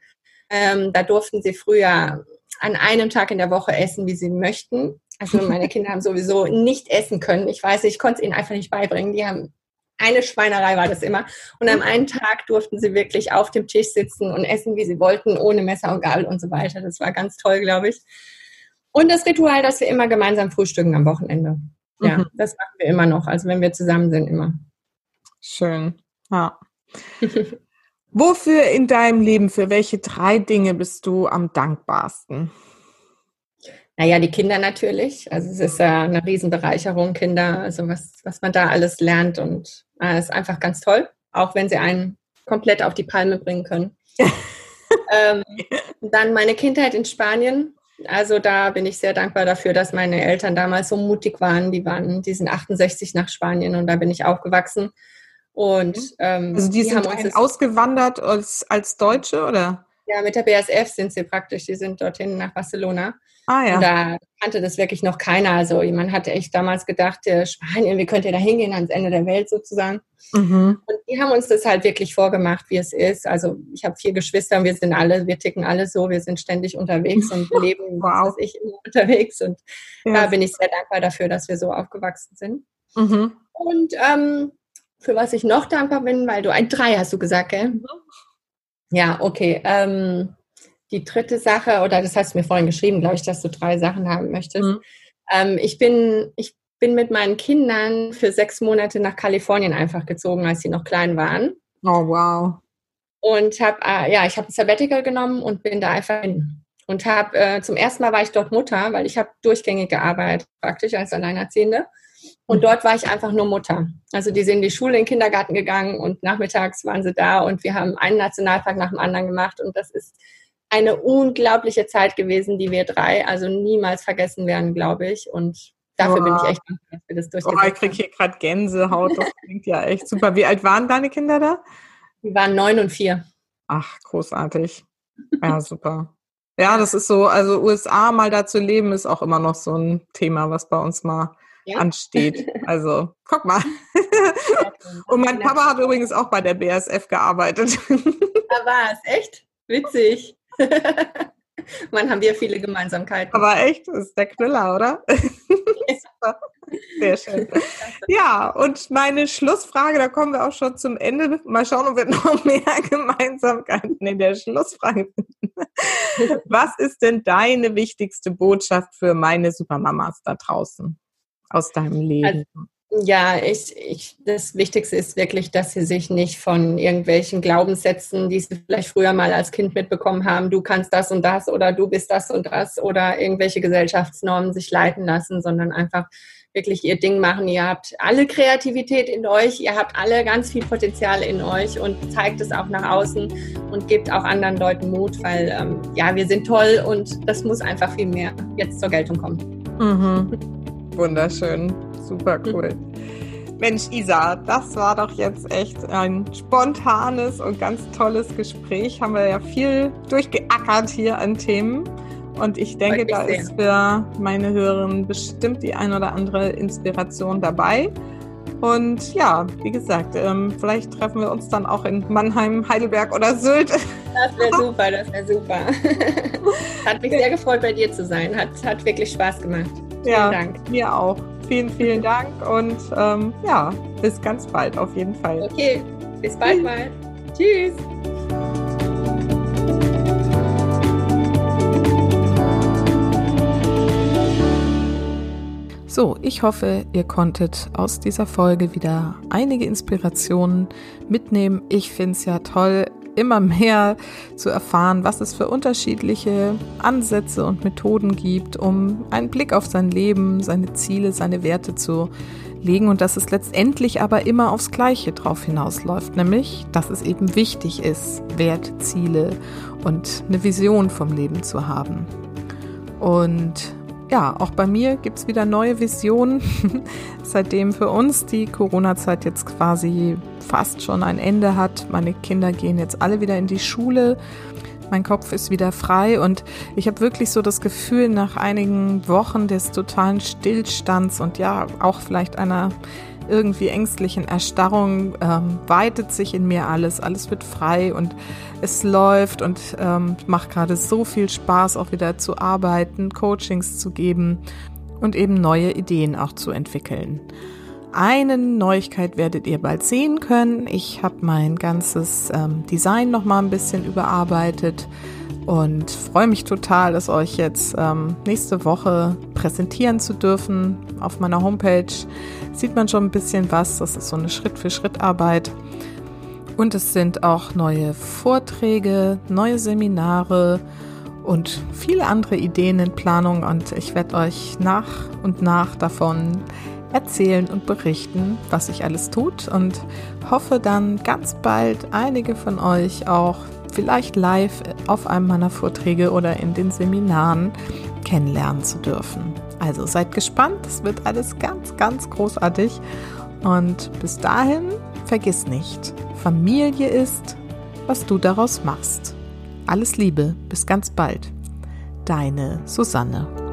[SPEAKER 2] Ähm, da durften sie früher an einem Tag in der Woche essen, wie sie möchten. Also meine Kinder haben sowieso nicht essen können. Ich weiß, ich konnte es ihnen einfach nicht beibringen. Die haben eine Schweinerei war das immer. Und am einen Tag durften sie wirklich auf dem Tisch sitzen und essen, wie sie wollten, ohne Messer und Gabel und so weiter. Das war ganz toll, glaube ich. Und das Ritual, dass wir immer gemeinsam frühstücken am Wochenende. Ja, mhm. das machen wir immer noch. Also wenn wir zusammen sind, immer.
[SPEAKER 1] Schön. Ja. Wofür in deinem Leben, für welche drei Dinge bist du am dankbarsten?
[SPEAKER 2] Naja, die Kinder natürlich. Also es ist ja eine Riesenbereicherung, Kinder, also was, was man da alles lernt und äh, ist einfach ganz toll, auch wenn sie einen komplett auf die Palme bringen können. ähm, dann meine Kindheit in Spanien. Also da bin ich sehr dankbar dafür, dass meine Eltern damals so mutig waren. Die waren, die sind 68 nach Spanien und da bin ich aufgewachsen. Und
[SPEAKER 1] mhm. ähm, also die, die sind haben uns ausgewandert als, als Deutsche oder?
[SPEAKER 2] Ja, mit der BSF sind sie praktisch. Die sind dorthin nach Barcelona.
[SPEAKER 1] Ah ja.
[SPEAKER 2] Da kannte das wirklich noch keiner. Also man hatte echt damals gedacht, äh, Spanien, wie könnt ihr da hingehen ans Ende der Welt sozusagen. Mhm. Und die haben uns das halt wirklich vorgemacht, wie es ist. Also ich habe vier Geschwister und wir sind alle, wir ticken alle so, wir sind ständig unterwegs und leben, wow. was ich immer unterwegs. Und ja. da bin ich sehr dankbar dafür, dass wir so aufgewachsen sind. Mhm. Und ähm, für was ich noch dankbar bin, weil du ein Drei hast du gesagt, gell? Mhm. Ja, okay. Ähm, die dritte Sache, oder das hast du mir vorhin geschrieben, glaube ich, dass du drei Sachen haben möchtest. Mhm. Ähm, ich bin, ich bin mit meinen Kindern für sechs Monate nach Kalifornien einfach gezogen, als sie noch klein waren.
[SPEAKER 1] Oh, wow.
[SPEAKER 2] Und habe, äh, ja, ich habe ein Sabbatical genommen und bin da einfach hin. Und habe, äh, zum ersten Mal war ich dort Mutter, weil ich habe durchgängig gearbeitet, praktisch als Alleinerziehende. Und dort war ich einfach nur Mutter. Also die sind in die Schule, in den Kindergarten gegangen und nachmittags waren sie da und wir haben einen Nationalpark nach dem anderen gemacht. Und das ist eine unglaubliche Zeit gewesen, die wir drei also niemals vergessen werden, glaube ich. Und dafür oh. bin ich echt dankbar, dass wir das
[SPEAKER 1] durchgeführt haben. Oh, ich kriege hier gerade Gänsehaut. Das klingt ja echt super. Wie alt waren deine Kinder da?
[SPEAKER 2] Die waren neun und vier.
[SPEAKER 1] Ach, großartig. Ja, super. Ja, das ist so, also USA mal da zu leben, ist auch immer noch so ein Thema, was bei uns mal ja. ansteht. Also, guck mal. Und mein Papa hat übrigens auch bei der BSF gearbeitet.
[SPEAKER 2] Da war es, echt? Witzig. Man haben wir viele Gemeinsamkeiten.
[SPEAKER 1] Aber echt, das ist der Knüller, oder? Sehr schön. Ja, und meine Schlussfrage, da kommen wir auch schon zum Ende. Mal schauen, ob wir noch mehr Gemeinsamkeiten in der Schlussfrage finden. Was ist denn deine wichtigste Botschaft für meine Supermamas da draußen aus deinem Leben? Also,
[SPEAKER 2] ja, ich, ich, das Wichtigste ist wirklich, dass sie sich nicht von irgendwelchen Glaubenssätzen, die sie vielleicht früher mal als Kind mitbekommen haben, du kannst das und das oder du bist das und das oder irgendwelche Gesellschaftsnormen sich leiten lassen, sondern einfach wirklich ihr Ding machen. Ihr habt alle Kreativität in euch, ihr habt alle ganz viel Potenzial in euch und zeigt es auch nach außen und gebt auch anderen Leuten Mut, weil ähm, ja, wir sind toll und das muss einfach viel mehr jetzt zur Geltung kommen.
[SPEAKER 1] Mhm. Wunderschön. Super cool. Mensch, Isa, das war doch jetzt echt ein spontanes und ganz tolles Gespräch. Haben wir ja viel durchgeackert hier an Themen. Und ich denke, da ist für meine Hörerinnen bestimmt die ein oder andere Inspiration dabei. Und ja, wie gesagt, ähm, vielleicht treffen wir uns dann auch in Mannheim, Heidelberg oder Sylt.
[SPEAKER 2] Das wäre super, das wäre super. hat mich sehr gefreut, bei dir zu sein. Hat, hat wirklich Spaß gemacht.
[SPEAKER 1] Vielen ja, Dank. Mir auch. Vielen, vielen Dank und ähm, ja, bis ganz bald auf jeden Fall.
[SPEAKER 2] Okay, bis bald mal. Tschüss.
[SPEAKER 1] So, ich hoffe, ihr konntet aus dieser Folge wieder einige Inspirationen mitnehmen. Ich finde es ja toll, immer mehr zu erfahren, was es für unterschiedliche Ansätze und Methoden gibt, um einen Blick auf sein Leben, seine Ziele, seine Werte zu legen und dass es letztendlich aber immer aufs Gleiche drauf hinausläuft, nämlich, dass es eben wichtig ist, Wert, Ziele und eine Vision vom Leben zu haben. Und ja, auch bei mir gibt es wieder neue Visionen, seitdem für uns die Corona-Zeit jetzt quasi fast schon ein Ende hat. Meine Kinder gehen jetzt alle wieder in die Schule. Mein Kopf ist wieder frei und ich habe wirklich so das Gefühl, nach einigen Wochen des totalen Stillstands und ja, auch vielleicht einer irgendwie ängstlichen Erstarrung ähm, weitet sich in mir alles, alles wird frei und es läuft und ähm, macht gerade so viel Spaß, auch wieder zu arbeiten, Coachings zu geben und eben neue Ideen auch zu entwickeln. Eine Neuigkeit werdet ihr bald sehen können. Ich habe mein ganzes ähm, Design noch mal ein bisschen überarbeitet und freue mich total, es euch jetzt ähm, nächste Woche präsentieren zu dürfen. Auf meiner Homepage sieht man schon ein bisschen was. Das ist so eine Schritt-für-Schritt-Arbeit. Und es sind auch neue Vorträge, neue Seminare und viele andere Ideen in Planung. Und ich werde euch nach und nach davon erzählen und berichten, was sich alles tut. Und hoffe dann ganz bald einige von euch auch vielleicht live auf einem meiner Vorträge oder in den Seminaren kennenlernen zu dürfen. Also seid gespannt, es wird alles ganz, ganz großartig. Und bis dahin, vergiss nicht, Familie ist, was du daraus machst. Alles Liebe, bis ganz bald. Deine Susanne.